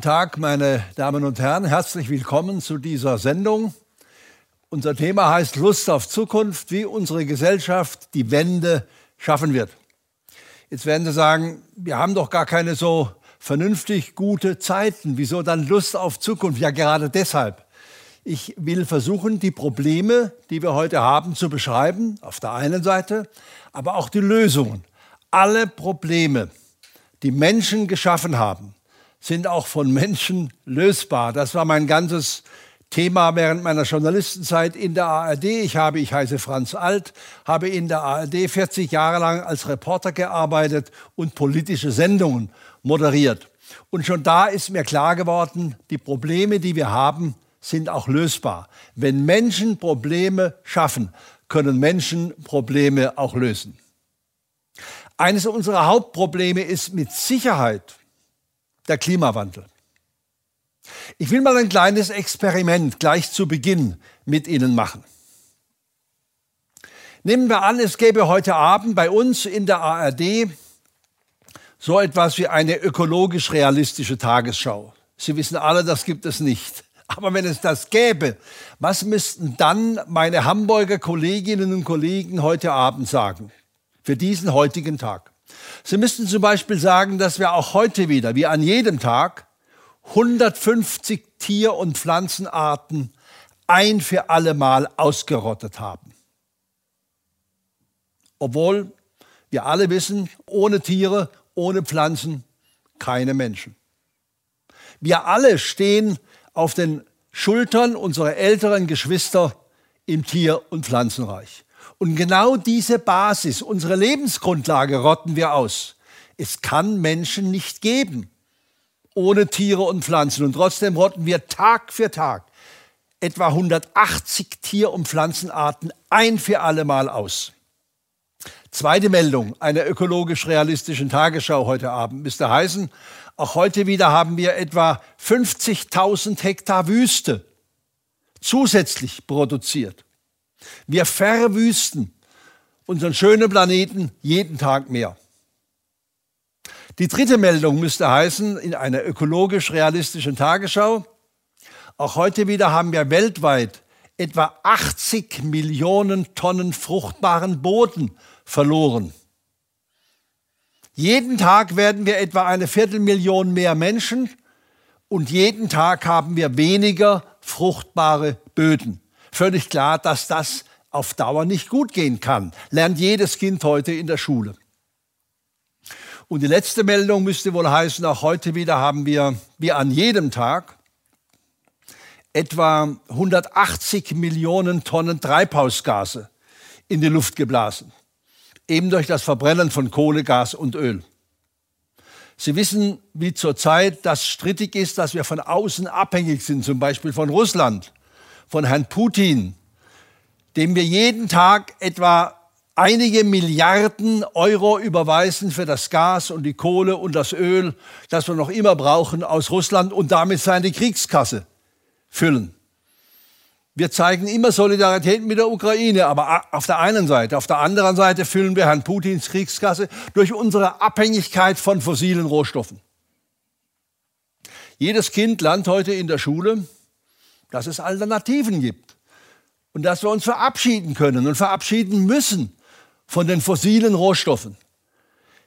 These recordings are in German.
Guten Tag, meine Damen und Herren. Herzlich willkommen zu dieser Sendung. Unser Thema heißt Lust auf Zukunft, wie unsere Gesellschaft die Wende schaffen wird. Jetzt werden Sie sagen, wir haben doch gar keine so vernünftig gute Zeiten. Wieso dann Lust auf Zukunft? Ja, gerade deshalb. Ich will versuchen, die Probleme, die wir heute haben, zu beschreiben, auf der einen Seite, aber auch die Lösungen. Alle Probleme, die Menschen geschaffen haben, sind auch von Menschen lösbar. Das war mein ganzes Thema während meiner Journalistenzeit in der ARD. Ich habe, ich heiße Franz Alt, habe in der ARD 40 Jahre lang als Reporter gearbeitet und politische Sendungen moderiert. Und schon da ist mir klar geworden, die Probleme, die wir haben, sind auch lösbar. Wenn Menschen Probleme schaffen, können Menschen Probleme auch lösen. Eines unserer Hauptprobleme ist mit Sicherheit der Klimawandel. Ich will mal ein kleines Experiment gleich zu Beginn mit Ihnen machen. Nehmen wir an, es gäbe heute Abend bei uns in der ARD so etwas wie eine ökologisch realistische Tagesschau. Sie wissen alle, das gibt es nicht. Aber wenn es das gäbe, was müssten dann meine Hamburger Kolleginnen und Kollegen heute Abend sagen? Für diesen heutigen Tag. Sie müssten zum Beispiel sagen, dass wir auch heute wieder, wie an jedem Tag, 150 Tier- und Pflanzenarten ein für alle Mal ausgerottet haben. Obwohl wir alle wissen, ohne Tiere, ohne Pflanzen keine Menschen. Wir alle stehen auf den Schultern unserer älteren Geschwister im Tier- und Pflanzenreich. Und genau diese Basis, unsere Lebensgrundlage rotten wir aus. Es kann Menschen nicht geben ohne Tiere und Pflanzen. Und trotzdem rotten wir Tag für Tag etwa 180 Tier- und Pflanzenarten ein für alle Mal aus. Zweite Meldung einer ökologisch realistischen Tagesschau heute Abend müsste heißen, auch heute wieder haben wir etwa 50.000 Hektar Wüste zusätzlich produziert. Wir verwüsten unseren schönen Planeten jeden Tag mehr. Die dritte Meldung müsste heißen, in einer ökologisch realistischen Tagesschau, auch heute wieder haben wir weltweit etwa 80 Millionen Tonnen fruchtbaren Boden verloren. Jeden Tag werden wir etwa eine Viertelmillion mehr Menschen und jeden Tag haben wir weniger fruchtbare Böden. Völlig klar, dass das auf Dauer nicht gut gehen kann. Lernt jedes Kind heute in der Schule. Und die letzte Meldung müsste wohl heißen, auch heute wieder haben wir, wie an jedem Tag, etwa 180 Millionen Tonnen Treibhausgase in die Luft geblasen. Eben durch das Verbrennen von Kohle, Gas und Öl. Sie wissen, wie zurzeit das strittig ist, dass wir von außen abhängig sind, zum Beispiel von Russland von Herrn Putin, dem wir jeden Tag etwa einige Milliarden Euro überweisen für das Gas und die Kohle und das Öl, das wir noch immer brauchen aus Russland und damit seine Kriegskasse füllen. Wir zeigen immer Solidarität mit der Ukraine, aber auf der einen Seite, auf der anderen Seite füllen wir Herrn Putins Kriegskasse durch unsere Abhängigkeit von fossilen Rohstoffen. Jedes Kind lernt heute in der Schule, dass es Alternativen gibt und dass wir uns verabschieden können und verabschieden müssen von den fossilen Rohstoffen.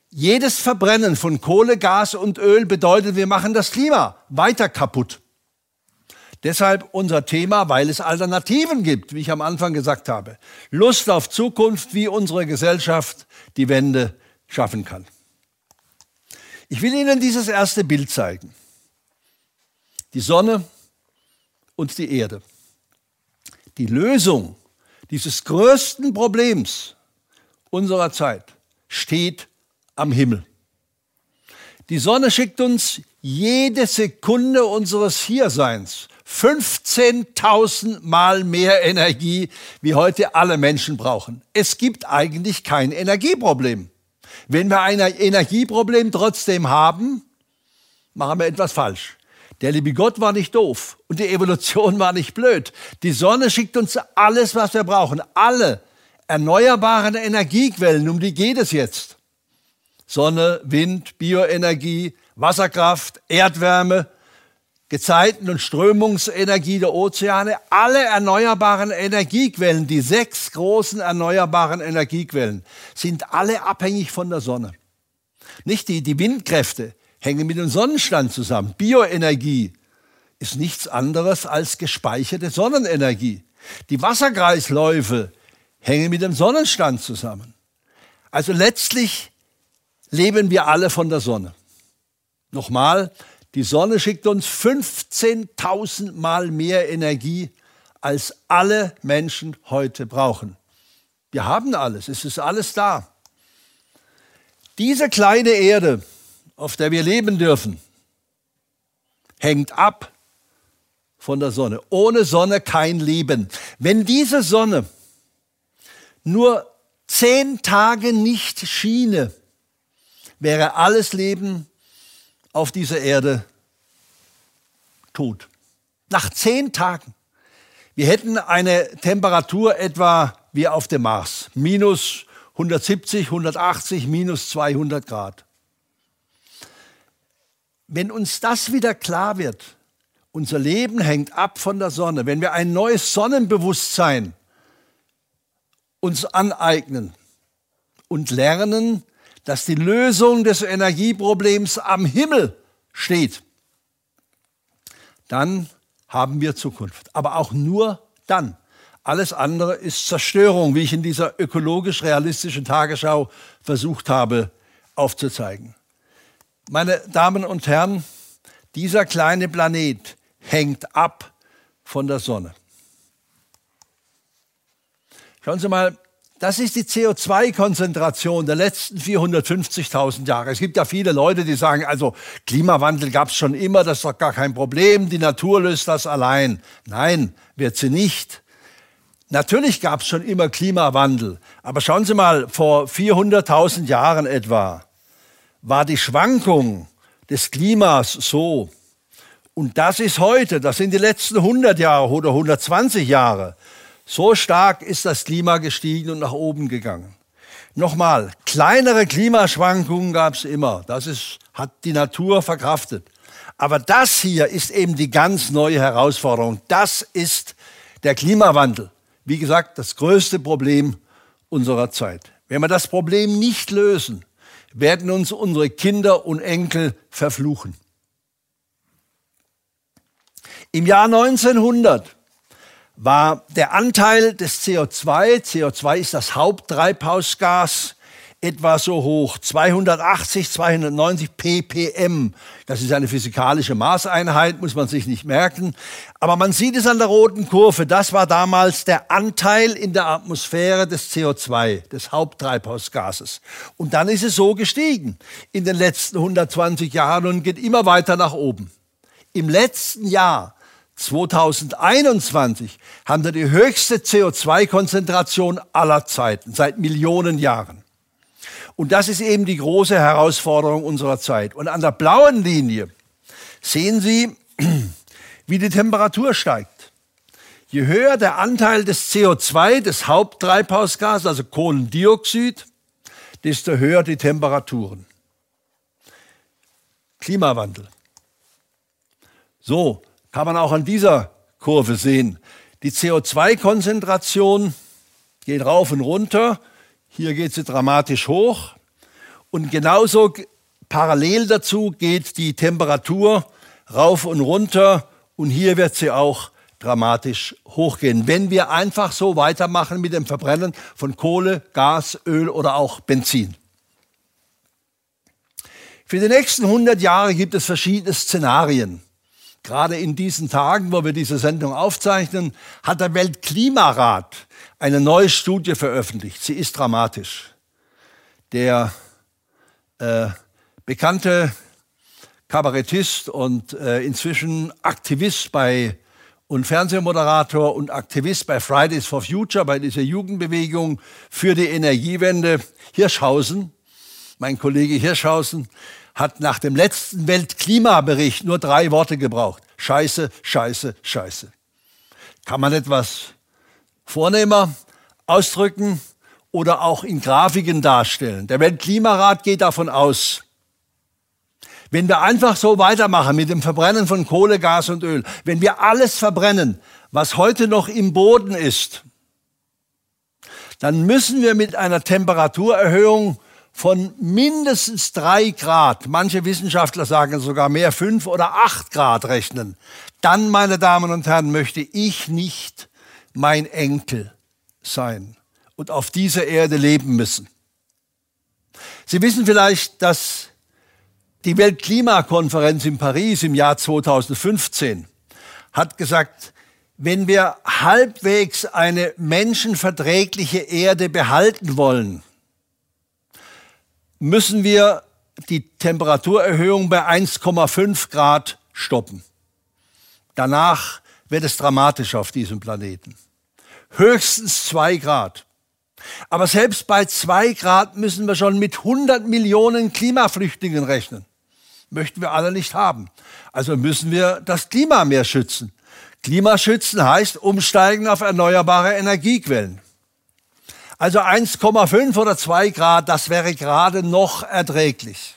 Jedes Verbrennen von Kohle, Gas und Öl bedeutet, wir machen das Klima weiter kaputt. Deshalb unser Thema, weil es Alternativen gibt, wie ich am Anfang gesagt habe. Lust auf Zukunft, wie unsere Gesellschaft die Wende schaffen kann. Ich will Ihnen dieses erste Bild zeigen. Die Sonne und die Erde. Die Lösung dieses größten Problems unserer Zeit steht am Himmel. Die Sonne schickt uns jede Sekunde unseres Hierseins 15.000 Mal mehr Energie, wie heute alle Menschen brauchen. Es gibt eigentlich kein Energieproblem. Wenn wir ein Energieproblem trotzdem haben, machen wir etwas falsch. Der liebe Gott war nicht doof und die Evolution war nicht blöd. Die Sonne schickt uns alles, was wir brauchen. Alle erneuerbaren Energiequellen, um die geht es jetzt. Sonne, Wind, Bioenergie, Wasserkraft, Erdwärme, Gezeiten- und Strömungsenergie der Ozeane, alle erneuerbaren Energiequellen, die sechs großen erneuerbaren Energiequellen, sind alle abhängig von der Sonne. Nicht die, die Windkräfte hängen mit dem Sonnenstand zusammen. Bioenergie ist nichts anderes als gespeicherte Sonnenenergie. Die Wasserkreisläufe hängen mit dem Sonnenstand zusammen. Also letztlich leben wir alle von der Sonne. Nochmal, die Sonne schickt uns 15.000 Mal mehr Energie, als alle Menschen heute brauchen. Wir haben alles, es ist alles da. Diese kleine Erde, auf der wir leben dürfen, hängt ab von der Sonne. Ohne Sonne kein Leben. Wenn diese Sonne nur zehn Tage nicht schiene, wäre alles Leben auf dieser Erde tot. Nach zehn Tagen. Wir hätten eine Temperatur etwa wie auf dem Mars. Minus 170, 180, minus 200 Grad. Wenn uns das wieder klar wird, unser Leben hängt ab von der Sonne, wenn wir ein neues Sonnenbewusstsein uns aneignen und lernen, dass die Lösung des Energieproblems am Himmel steht, dann haben wir Zukunft. Aber auch nur dann. Alles andere ist Zerstörung, wie ich in dieser ökologisch-realistischen Tagesschau versucht habe aufzuzeigen. Meine Damen und Herren, dieser kleine Planet hängt ab von der Sonne. Schauen Sie mal, das ist die CO2-Konzentration der letzten 450.000 Jahre. Es gibt ja viele Leute, die sagen, also Klimawandel gab es schon immer, das ist doch gar kein Problem, die Natur löst das allein. Nein, wird sie nicht. Natürlich gab es schon immer Klimawandel, aber schauen Sie mal, vor 400.000 Jahren etwa war die Schwankung des Klimas so. Und das ist heute, das sind die letzten 100 Jahre oder 120 Jahre. So stark ist das Klima gestiegen und nach oben gegangen. Nochmal, kleinere Klimaschwankungen gab es immer. Das ist, hat die Natur verkraftet. Aber das hier ist eben die ganz neue Herausforderung. Das ist der Klimawandel. Wie gesagt, das größte Problem unserer Zeit. Wenn wir das Problem nicht lösen, werden uns unsere Kinder und Enkel verfluchen. Im Jahr 1900 war der Anteil des CO2, CO2 ist das Haupttreibhausgas, etwa so hoch, 280, 290 ppm. Das ist eine physikalische Maßeinheit, muss man sich nicht merken. Aber man sieht es an der roten Kurve, das war damals der Anteil in der Atmosphäre des CO2, des Haupttreibhausgases. Und dann ist es so gestiegen in den letzten 120 Jahren und geht immer weiter nach oben. Im letzten Jahr 2021 haben wir die höchste CO2-Konzentration aller Zeiten, seit Millionen Jahren. Und das ist eben die große Herausforderung unserer Zeit. Und an der blauen Linie sehen Sie, wie die Temperatur steigt. Je höher der Anteil des CO2, des Haupttreibhausgases, also Kohlendioxid, desto höher die Temperaturen. Klimawandel. So, kann man auch an dieser Kurve sehen. Die CO2-Konzentration geht rauf und runter. Hier geht sie dramatisch hoch. Und genauso parallel dazu geht die Temperatur rauf und runter. Und hier wird sie auch dramatisch hochgehen, wenn wir einfach so weitermachen mit dem Verbrennen von Kohle, Gas, Öl oder auch Benzin. Für die nächsten 100 Jahre gibt es verschiedene Szenarien. Gerade in diesen Tagen, wo wir diese Sendung aufzeichnen, hat der Weltklimarat eine neue Studie veröffentlicht. Sie ist dramatisch. Der äh, bekannte Kabarettist und äh, inzwischen Aktivist bei und Fernsehmoderator und Aktivist bei Fridays for Future, bei dieser Jugendbewegung für die Energiewende, Hirschhausen, mein Kollege Hirschhausen, hat nach dem letzten Weltklimabericht nur drei Worte gebraucht. Scheiße, scheiße, scheiße. Kann man etwas vornehmer ausdrücken oder auch in Grafiken darstellen? Der Weltklimarat geht davon aus, Wenn wir einfach so weitermachen mit dem Verbrennen von Kohle, Gas und Öl, wenn wir alles verbrennen, was heute noch im Boden ist, dann müssen wir mit einer Temperaturerhöhung von mindestens drei Grad, manche Wissenschaftler sagen sogar mehr, fünf oder acht Grad rechnen, dann, meine Damen und Herren, möchte ich nicht mein Enkel sein und auf dieser Erde leben müssen. Sie wissen vielleicht, dass die Weltklimakonferenz in Paris im Jahr 2015 hat gesagt, wenn wir halbwegs eine menschenverträgliche Erde behalten wollen, müssen wir die Temperaturerhöhung bei 1,5 Grad stoppen. Danach wird es dramatisch auf diesem Planeten. Höchstens zwei Grad. Aber selbst bei zwei Grad müssen wir schon mit 100 Millionen Klimaflüchtlingen rechnen. Möchten wir alle nicht haben. Also müssen wir das Klima mehr schützen. Klimaschützen heißt umsteigen auf erneuerbare Energiequellen. Also 1,5 oder 2 Grad, das wäre gerade noch erträglich.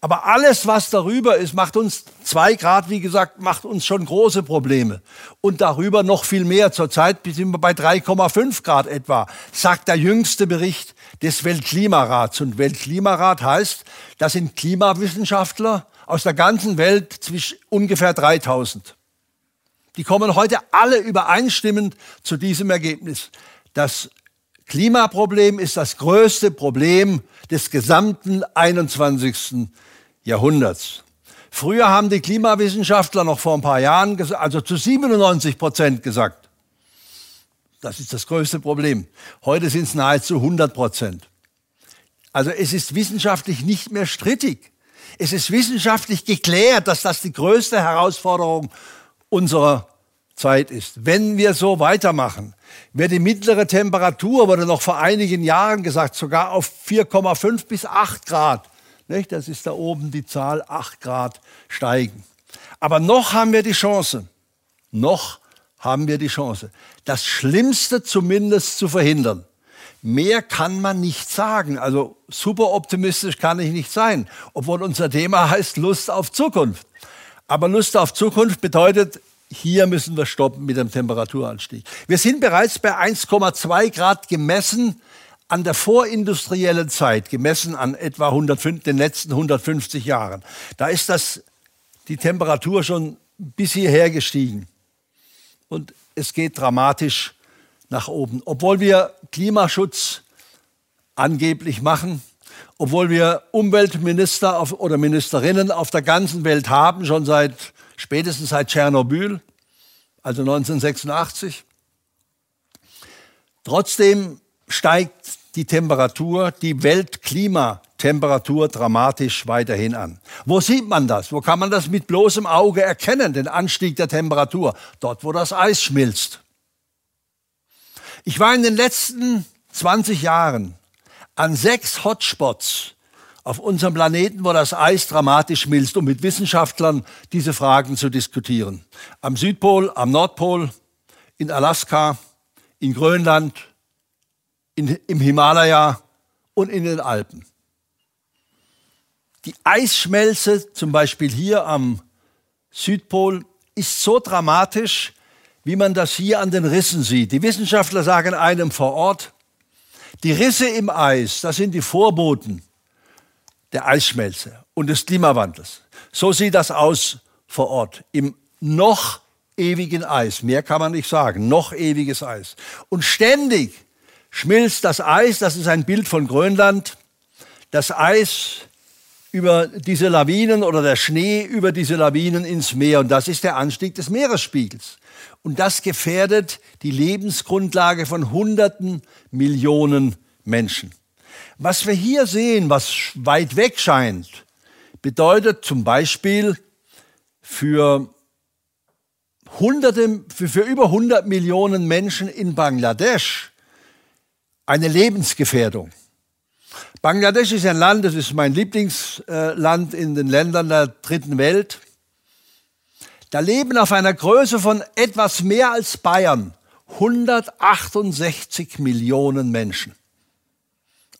Aber alles, was darüber ist, macht uns 2 Grad, wie gesagt, macht uns schon große Probleme. Und darüber noch viel mehr. Zurzeit sind wir bei 3,5 Grad etwa, sagt der jüngste Bericht des Weltklimarats. Und Weltklimarat heißt, das sind Klimawissenschaftler aus der ganzen Welt zwischen ungefähr 3000. Die kommen heute alle übereinstimmend zu diesem Ergebnis. Das Klimaproblem ist das größte Problem des gesamten 21. Jahrhunderts. Früher haben die Klimawissenschaftler noch vor ein paar Jahren, also zu 97 Prozent gesagt, das ist das größte Problem. Heute sind es nahezu 100 Prozent. Also es ist wissenschaftlich nicht mehr strittig. Es ist wissenschaftlich geklärt, dass das die größte Herausforderung unserer Zeit ist. Wenn wir so weitermachen, wird die mittlere Temperatur, wurde noch vor einigen Jahren gesagt, sogar auf 4,5 bis 8 Grad. Nicht? Das ist da oben die Zahl 8 Grad steigen. Aber noch haben wir die Chance, noch haben wir die Chance, das Schlimmste zumindest zu verhindern. Mehr kann man nicht sagen. Also super optimistisch kann ich nicht sein, obwohl unser Thema heißt Lust auf Zukunft. Aber Lust auf Zukunft bedeutet, hier müssen wir stoppen mit dem Temperaturanstieg. Wir sind bereits bei 1,2 Grad gemessen an der vorindustriellen Zeit, gemessen an etwa 105, den letzten 150 Jahren. Da ist das, die Temperatur schon bis hierher gestiegen. Und es geht dramatisch nach oben. Obwohl wir Klimaschutz angeblich machen, obwohl wir Umweltminister auf, oder Ministerinnen auf der ganzen Welt haben, schon seit spätestens seit Tschernobyl, also 1986. Trotzdem steigt die Temperatur, die Weltklimatemperatur dramatisch weiterhin an. Wo sieht man das? Wo kann man das mit bloßem Auge erkennen, den Anstieg der Temperatur? Dort, wo das Eis schmilzt. Ich war in den letzten 20 Jahren an sechs Hotspots auf unserem Planeten, wo das Eis dramatisch schmilzt, um mit Wissenschaftlern diese Fragen zu diskutieren. Am Südpol, am Nordpol, in Alaska, in Grönland, in, im Himalaya und in den Alpen. Die Eisschmelze, zum Beispiel hier am Südpol, ist so dramatisch, wie man das hier an den Rissen sieht. Die Wissenschaftler sagen einem vor Ort, die Risse im Eis, das sind die Vorboten der Eisschmelze und des Klimawandels. So sieht das aus vor Ort im noch ewigen Eis. Mehr kann man nicht sagen. Noch ewiges Eis. Und ständig schmilzt das Eis, das ist ein Bild von Grönland, das Eis über diese Lawinen oder der Schnee über diese Lawinen ins Meer. Und das ist der Anstieg des Meeresspiegels. Und das gefährdet die Lebensgrundlage von Hunderten Millionen Menschen. Was wir hier sehen, was weit weg scheint, bedeutet zum Beispiel für Hunderte, für, über 100 Millionen Menschen in Bangladesch eine Lebensgefährdung. Bangladesch ist ein Land, das ist mein Lieblingsland in den Ländern der dritten Welt. Da leben auf einer Größe von etwas mehr als Bayern 168 Millionen Menschen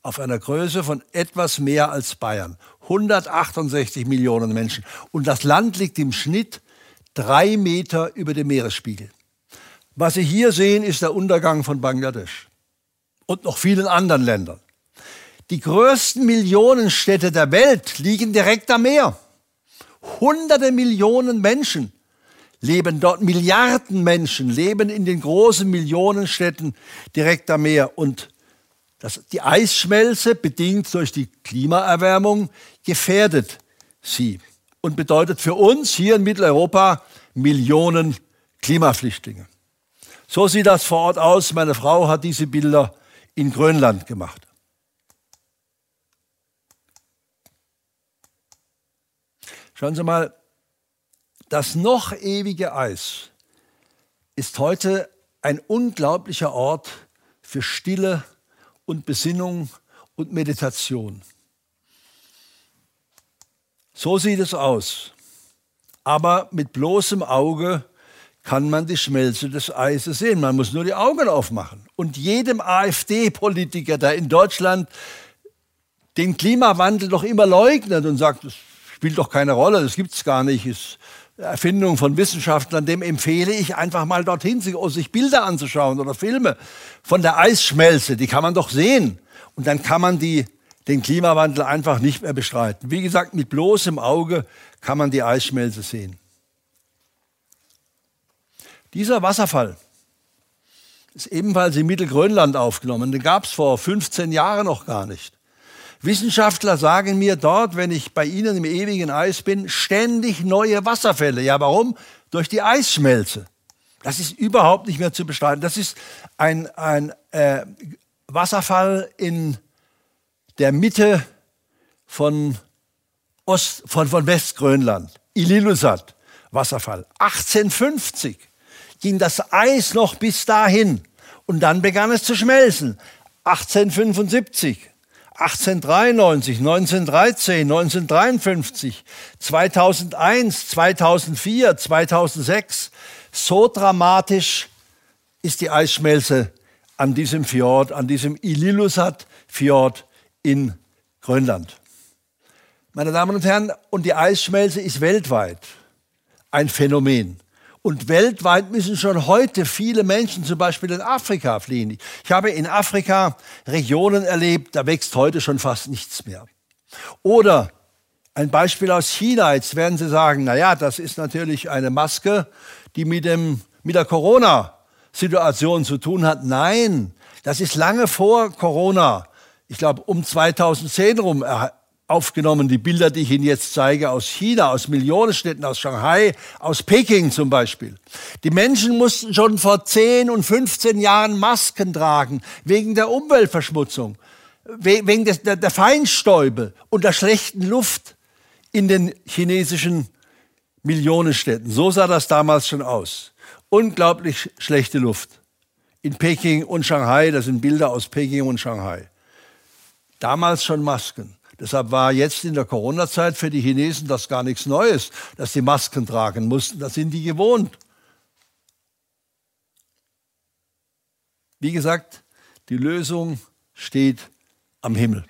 auf einer Größe von etwas mehr als Bayern. 168 Millionen Menschen. Und das Land liegt im Schnitt drei Meter über dem Meeresspiegel. Was Sie hier sehen, ist der Untergang von Bangladesch und noch vielen anderen Ländern. Die größten Millionenstädte der Welt liegen direkt am Meer. Hunderte Millionen Menschen leben dort, Milliarden Menschen leben in den großen Millionenstädten direkt am Meer. Und das, die Eisschmelze, bedingt durch die Klimaerwärmung, gefährdet sie und bedeutet für uns hier in Mitteleuropa Millionen Klimaflüchtlinge. So sieht das vor Ort aus. Meine Frau hat diese Bilder in Grönland gemacht. Schauen Sie mal, das noch ewige Eis ist heute ein unglaublicher Ort für Stille und Besinnung und Meditation. So sieht es aus. Aber mit bloßem Auge kann man die Schmelze des Eises sehen. Man muss nur die Augen aufmachen. Und jedem AfD-Politiker, der in Deutschland den Klimawandel doch immer leugnet und sagt, das spielt doch keine Rolle, das gibt es gar nicht, ist Erfindung von Wissenschaftlern, dem empfehle ich einfach mal dorthin, sich Bilder anzuschauen oder Filme von der Eisschmelze. Die kann man doch sehen. Und dann kann man die, den Klimawandel einfach nicht mehr bestreiten. Wie gesagt, mit bloßem Auge kann man die Eisschmelze sehen. Dieser Wasserfall ist ebenfalls in Mittelgrönland aufgenommen. Den gab es vor 15 Jahren noch gar nicht. Wissenschaftler sagen mir dort, wenn ich bei ihnen im ewigen Eis bin, ständig neue Wasserfälle. Ja, warum? Durch die Eisschmelze. Das ist überhaupt nicht mehr zu bestreiten. Das ist ein, ein äh, Wasserfall in der Mitte von, Ost, von, von Westgrönland. Illilusat Wasserfall. 1850 ging das Eis noch bis dahin und dann begann es zu schmelzen. 1875, 1893, 1913, 1953, 2001, 2004, 2006. So dramatisch ist die Eisschmelze an diesem Fjord, an diesem Illilusat-Fjord in Grönland. Meine Damen und Herren, und die Eisschmelze ist weltweit ein Phänomen. Und weltweit müssen schon heute viele Menschen zum Beispiel in Afrika fliehen. Ich habe in Afrika Regionen erlebt, da wächst heute schon fast nichts mehr. Oder ein Beispiel aus China. Jetzt werden Sie sagen, na ja, das ist natürlich eine Maske, die mit, dem, mit der Corona-Situation zu tun hat. Nein, das ist lange vor Corona. Ich glaube, um 2010 rum aufgenommen, die Bilder, die ich Ihnen jetzt zeige, aus China, aus Millionenstädten, aus Shanghai, aus Peking zum Beispiel. Die Menschen mussten schon vor 10 und 15 Jahren Masken tragen, wegen der Umweltverschmutzung, wegen des, der, der Feinstäube und der schlechten Luft in den chinesischen Millionenstädten. So sah das damals schon aus. Unglaublich schlechte Luft. In Peking und Shanghai, das sind Bilder aus Peking und Shanghai. Damals schon Masken. Deshalb war jetzt in der Corona-Zeit für die Chinesen das gar nichts Neues, dass sie Masken tragen mussten. Das sind die gewohnt. Wie gesagt, die Lösung steht am Himmel.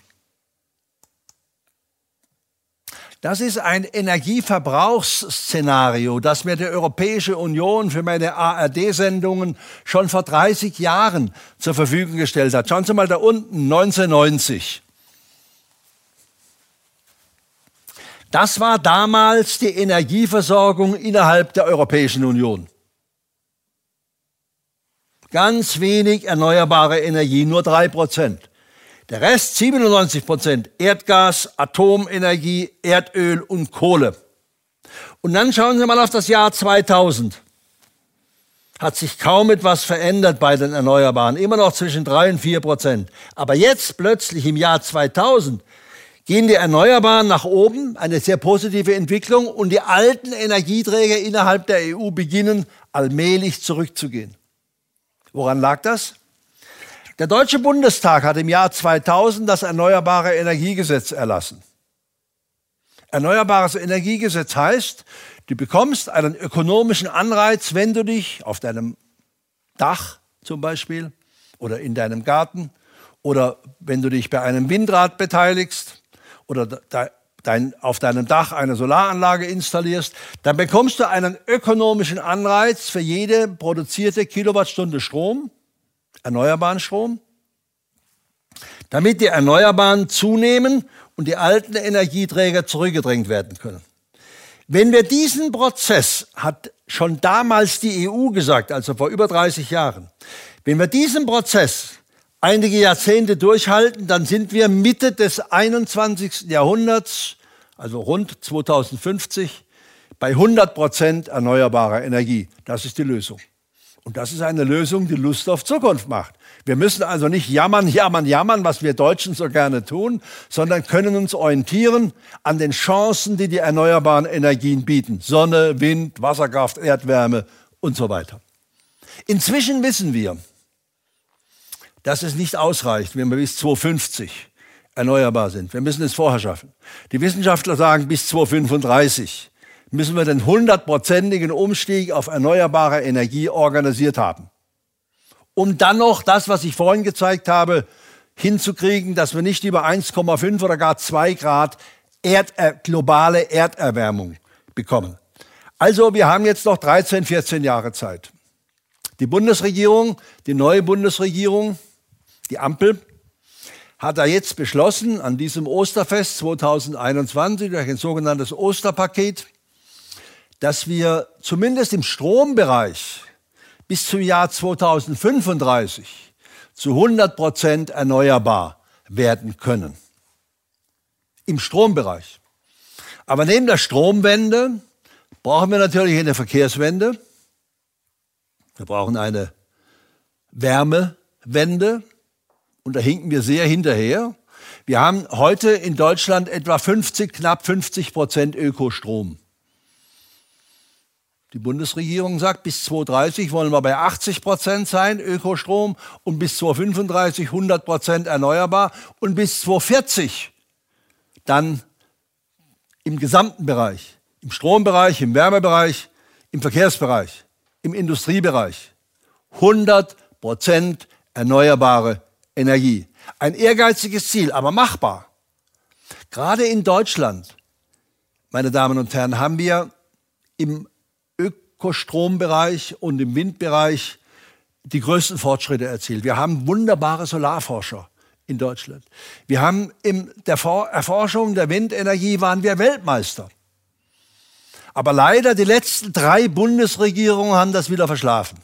Das ist ein Energieverbrauchsszenario, das mir die Europäische Union für meine ARD-Sendungen schon vor 30 Jahren zur Verfügung gestellt hat. Schauen Sie mal da unten, 1990. Das war damals die Energieversorgung innerhalb der Europäischen Union. Ganz wenig erneuerbare Energie, nur drei Prozent. Der Rest 97 Prozent Erdgas, Atomenergie, Erdöl und Kohle. Und dann schauen Sie mal auf das Jahr 2000. Hat sich kaum etwas verändert bei den Erneuerbaren, immer noch zwischen drei und vier Prozent. Aber jetzt plötzlich im Jahr 2000 gehen die Erneuerbaren nach oben, eine sehr positive Entwicklung, und die alten Energieträger innerhalb der EU beginnen allmählich zurückzugehen. Woran lag das? Der Deutsche Bundestag hat im Jahr 2000 das Erneuerbare Energiegesetz erlassen. Erneuerbares Energiegesetz heißt, du bekommst einen ökonomischen Anreiz, wenn du dich auf deinem Dach zum Beispiel oder in deinem Garten oder wenn du dich bei einem Windrad beteiligst oder dein, auf deinem Dach eine Solaranlage installierst, dann bekommst du einen ökonomischen Anreiz für jede produzierte Kilowattstunde Strom, erneuerbaren Strom, damit die Erneuerbaren zunehmen und die alten Energieträger zurückgedrängt werden können. Wenn wir diesen Prozess, hat schon damals die EU gesagt, also vor über 30 Jahren, wenn wir diesen Prozess einige Jahrzehnte durchhalten, dann sind wir Mitte des 21. Jahrhunderts, also rund 2050, bei 100 Prozent erneuerbarer Energie. Das ist die Lösung. Und das ist eine Lösung, die Lust auf Zukunft macht. Wir müssen also nicht jammern, jammern, jammern, was wir Deutschen so gerne tun, sondern können uns orientieren an den Chancen, die die erneuerbaren Energien bieten. Sonne, Wind, Wasserkraft, Erdwärme und so weiter. Inzwischen wissen wir, dass es nicht ausreicht, wenn wir bis 2050 erneuerbar sind. Wir müssen es vorher schaffen. Die Wissenschaftler sagen, bis 2035 müssen wir den hundertprozentigen Umstieg auf erneuerbare Energie organisiert haben. Um dann noch das, was ich vorhin gezeigt habe, hinzukriegen, dass wir nicht über 1,5 oder gar 2 Grad Erder globale Erderwärmung bekommen. Also wir haben jetzt noch 13, 14 Jahre Zeit. Die Bundesregierung, die neue Bundesregierung, die Ampel, hat er jetzt beschlossen, an diesem Osterfest 2021 durch ein sogenanntes Osterpaket, dass wir zumindest im Strombereich bis zum Jahr 2035 zu 100 Prozent erneuerbar werden können. Im Strombereich. Aber neben der Stromwende brauchen wir natürlich eine Verkehrswende. Wir brauchen eine Wärmewende. Und da hinken wir sehr hinterher. Wir haben heute in Deutschland etwa 50, knapp 50 Prozent Ökostrom. Die Bundesregierung sagt, bis 2030 wollen wir bei 80 Prozent sein, Ökostrom, und bis 2035 100 Prozent erneuerbar und bis 2040 dann im gesamten Bereich, im Strombereich, im Wärmebereich, im Verkehrsbereich, im Industriebereich 100 Prozent erneuerbare Energie. Ein ehrgeiziges Ziel, aber machbar. Gerade in Deutschland, meine Damen und Herren, haben wir im Ökostrombereich und im Windbereich die größten Fortschritte erzielt. Wir haben wunderbare Solarforscher in Deutschland. Wir haben in der Erforschung der Windenergie waren wir Weltmeister. Aber leider die letzten drei Bundesregierungen haben das wieder verschlafen.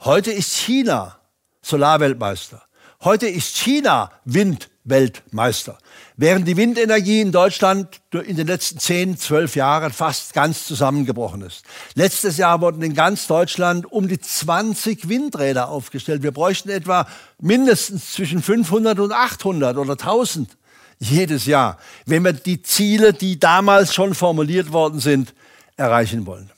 Heute ist China Solarweltmeister. Heute ist China Windweltmeister. Während die Windenergie in Deutschland in den letzten 10, 12 Jahren fast ganz zusammengebrochen ist. Letztes Jahr wurden in ganz Deutschland um die 20 Windräder aufgestellt. Wir bräuchten etwa mindestens zwischen 500 und 800 oder 1000 jedes Jahr, wenn wir die Ziele, die damals schon formuliert worden sind, erreichen wollen.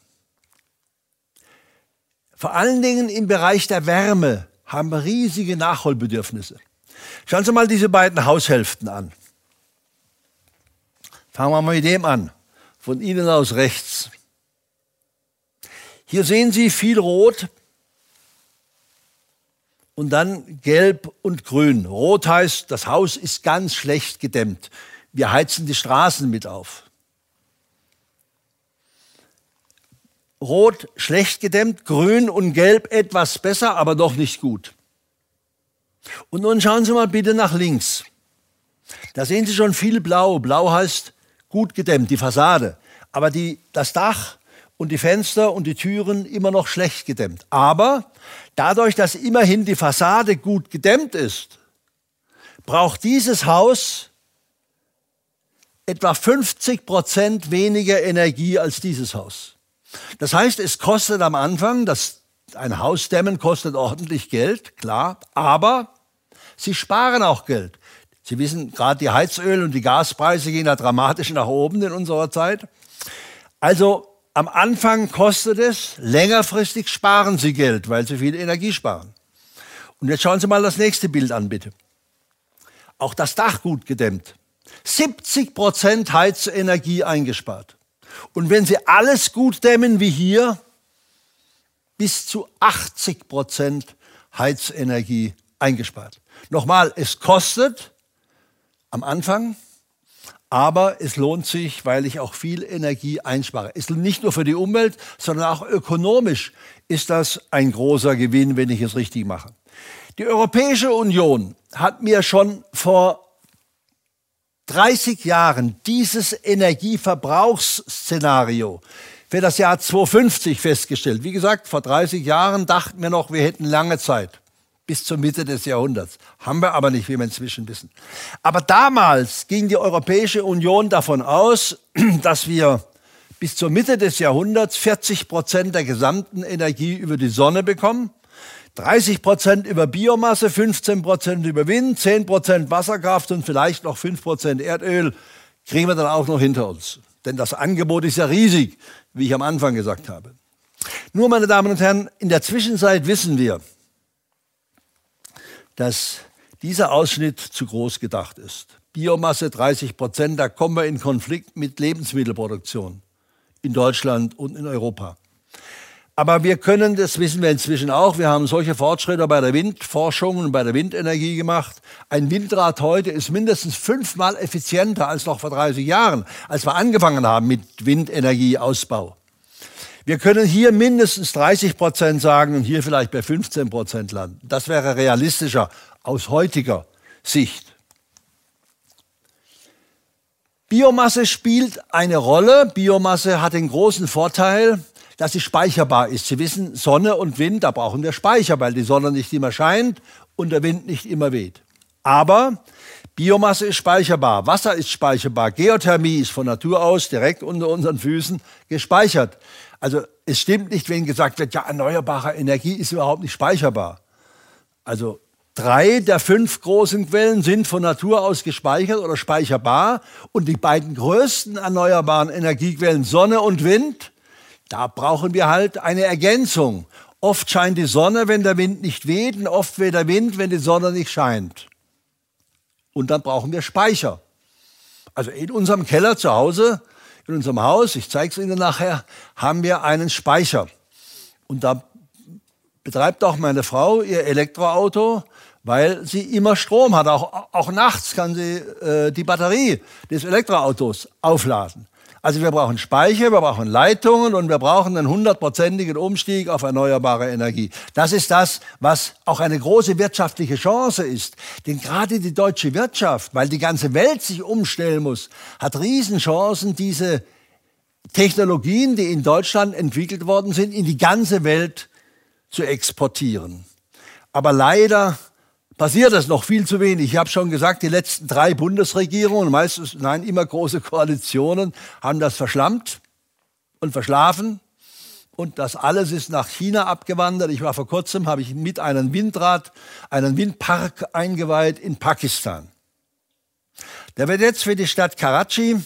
Vor allen Dingen im Bereich der Wärme haben riesige Nachholbedürfnisse. Schauen Sie mal diese beiden Haushälften an. Fangen wir mal mit dem an, von Ihnen aus rechts. Hier sehen Sie viel Rot und dann Gelb und Grün. Rot heißt, das Haus ist ganz schlecht gedämmt. Wir heizen die Straßen mit auf. Rot schlecht gedämmt, Grün und Gelb etwas besser, aber doch nicht gut. Und nun schauen Sie mal bitte nach links. Da sehen Sie schon viel Blau. Blau heißt gut gedämmt, die Fassade. Aber die, das Dach und die Fenster und die Türen immer noch schlecht gedämmt. Aber dadurch, dass immerhin die Fassade gut gedämmt ist, braucht dieses Haus etwa 50 Prozent weniger Energie als dieses Haus. Das heißt, es kostet am Anfang, das, ein Haus dämmen kostet ordentlich Geld, klar, aber sie sparen auch Geld. Sie wissen, gerade die Heizöl- und die Gaspreise gehen da dramatisch nach oben in unserer Zeit. Also am Anfang kostet es, längerfristig sparen Sie Geld, weil Sie viel Energie sparen. Und jetzt schauen Sie mal das nächste Bild an, bitte. Auch das Dach gut gedämmt. 70 Prozent Heizenergie eingespart. Und wenn Sie alles gut dämmen wie hier, bis zu 80 Prozent Heizenergie eingespart. Nochmal, es kostet am Anfang, aber es lohnt sich, weil ich auch viel Energie einspare. Ist nicht nur für die Umwelt, sondern auch ökonomisch ist das ein großer Gewinn, wenn ich es richtig mache. Die Europäische Union hat mir schon vor 30 Jahren dieses Energieverbrauchsszenario für das Jahr 2050 festgestellt. Wie gesagt, vor 30 Jahren dachten wir noch, wir hätten lange Zeit bis zur Mitte des Jahrhunderts. Haben wir aber nicht, wie wir inzwischen wissen. Aber damals ging die Europäische Union davon aus, dass wir bis zur Mitte des Jahrhunderts 40 Prozent der gesamten Energie über die Sonne bekommen, 30 Prozent über Biomasse, 15 Prozent über Wind, 10 Prozent Wasserkraft und vielleicht noch 5 Prozent Erdöl kriegen wir dann auch noch hinter uns. Denn das Angebot ist ja riesig, wie ich am Anfang gesagt habe. Nur, meine Damen und Herren, in der Zwischenzeit wissen wir, dass dieser Ausschnitt zu groß gedacht ist. Biomasse 30 Prozent, da kommen wir in Konflikt mit Lebensmittelproduktion in Deutschland und in Europa. Aber wir können, das wissen wir inzwischen auch, wir haben solche Fortschritte bei der Windforschung und bei der Windenergie gemacht. Ein Windrad heute ist mindestens fünfmal effizienter als noch vor 30 Jahren, als wir angefangen haben mit Windenergieausbau. Wir können hier mindestens 30 Prozent sagen und hier vielleicht bei 15 Prozent landen. Das wäre realistischer aus heutiger Sicht. Biomasse spielt eine Rolle. Biomasse hat den großen Vorteil, dass sie speicherbar ist. Sie wissen, Sonne und Wind, da brauchen wir Speicher, weil die Sonne nicht immer scheint und der Wind nicht immer weht. Aber Biomasse ist speicherbar, Wasser ist speicherbar, Geothermie ist von Natur aus direkt unter unseren Füßen gespeichert. Also es stimmt nicht, wenn gesagt wird, ja, erneuerbare Energie ist überhaupt nicht speicherbar. Also drei der fünf großen Quellen sind von Natur aus gespeichert oder speicherbar. Und die beiden größten erneuerbaren Energiequellen, Sonne und Wind, da brauchen wir halt eine Ergänzung. Oft scheint die Sonne, wenn der Wind nicht weht, und oft weht der Wind, wenn die Sonne nicht scheint. Und dann brauchen wir Speicher. Also in unserem Keller zu Hause, in unserem Haus, ich zeige es Ihnen nachher, haben wir einen Speicher. Und da betreibt auch meine Frau ihr Elektroauto, weil sie immer Strom hat. Auch, auch nachts kann sie äh, die Batterie des Elektroautos aufladen. Also wir brauchen Speicher, wir brauchen Leitungen und wir brauchen einen hundertprozentigen Umstieg auf erneuerbare Energie. Das ist das, was auch eine große wirtschaftliche Chance ist. Denn gerade die deutsche Wirtschaft, weil die ganze Welt sich umstellen muss, hat Riesenchancen, diese Technologien, die in Deutschland entwickelt worden sind, in die ganze Welt zu exportieren. Aber leider passiert das noch viel zu wenig. Ich habe schon gesagt, die letzten drei Bundesregierungen, meistens, nein, immer große Koalitionen, haben das verschlammt und verschlafen. Und das alles ist nach China abgewandert. Ich war vor kurzem, habe ich mit einem Windrad, einen Windpark eingeweiht in Pakistan. Der wird jetzt für die Stadt Karachi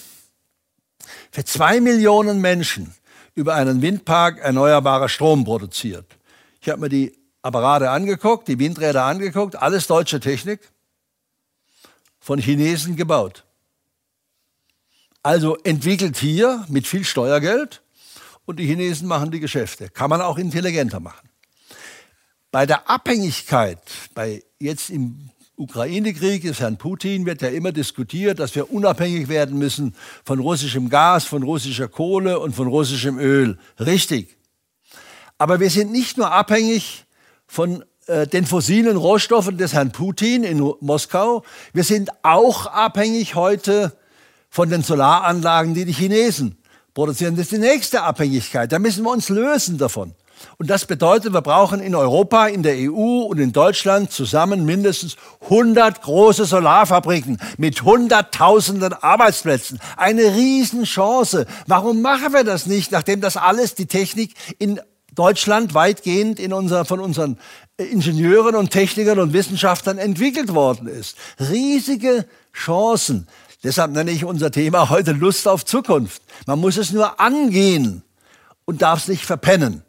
für zwei Millionen Menschen über einen Windpark erneuerbarer Strom produziert. Ich habe mir die Apparate angeguckt, die Windräder angeguckt, alles deutsche Technik, von Chinesen gebaut. Also entwickelt hier mit viel Steuergeld und die Chinesen machen die Geschäfte. Kann man auch intelligenter machen. Bei der Abhängigkeit, bei jetzt im Ukraine-Krieg ist Herrn Putin, wird ja immer diskutiert, dass wir unabhängig werden müssen von russischem Gas, von russischer Kohle und von russischem Öl. Richtig. Aber wir sind nicht nur abhängig von äh, den fossilen Rohstoffen des Herrn Putin in Moskau. Wir sind auch abhängig heute von den Solaranlagen, die die Chinesen produzieren. Das ist die nächste Abhängigkeit. Da müssen wir uns lösen davon. Und das bedeutet, wir brauchen in Europa, in der EU und in Deutschland zusammen mindestens 100 große Solarfabriken mit Hunderttausenden Arbeitsplätzen. Eine Riesenchance. Warum machen wir das nicht, nachdem das alles die Technik in Deutschland weitgehend in unser, von unseren äh, Ingenieuren und Technikern und Wissenschaftlern entwickelt worden ist. Riesige Chancen. Deshalb nenne ich unser Thema heute Lust auf Zukunft. Man muss es nur angehen und darf es nicht verpennen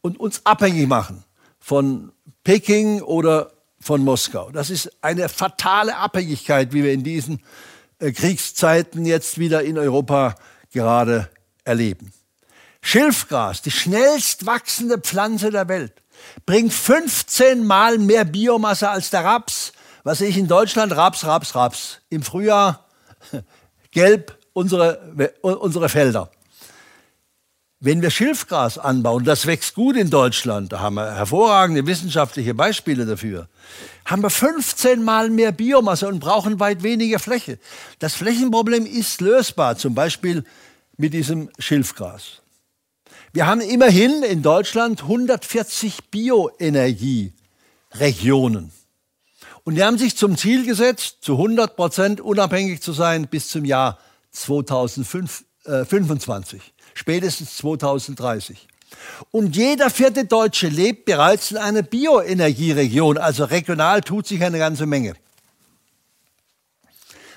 und uns abhängig machen von Peking oder von Moskau. Das ist eine fatale Abhängigkeit, wie wir in diesen äh, Kriegszeiten jetzt wieder in Europa gerade erleben. Schilfgras, die schnellst wachsende Pflanze der Welt, bringt 15 Mal mehr Biomasse als der Raps, Was ich in Deutschland? Raps, Raps, Raps. Im Frühjahr gelb unsere, unsere Felder. Wenn wir Schilfgras anbauen, das wächst gut in Deutschland, da haben wir hervorragende wissenschaftliche Beispiele dafür, haben wir 15 Mal mehr Biomasse und brauchen weit weniger Fläche. Das Flächenproblem ist lösbar, zum Beispiel mit diesem Schilfgras. Wir haben immerhin in Deutschland 140 Bioenergieregionen. Und die haben sich zum Ziel gesetzt, zu 100 Prozent unabhängig zu sein bis zum Jahr 2025, spätestens 2030. Und jeder vierte Deutsche lebt bereits in einer Bioenergieregion, also regional tut sich eine ganze Menge.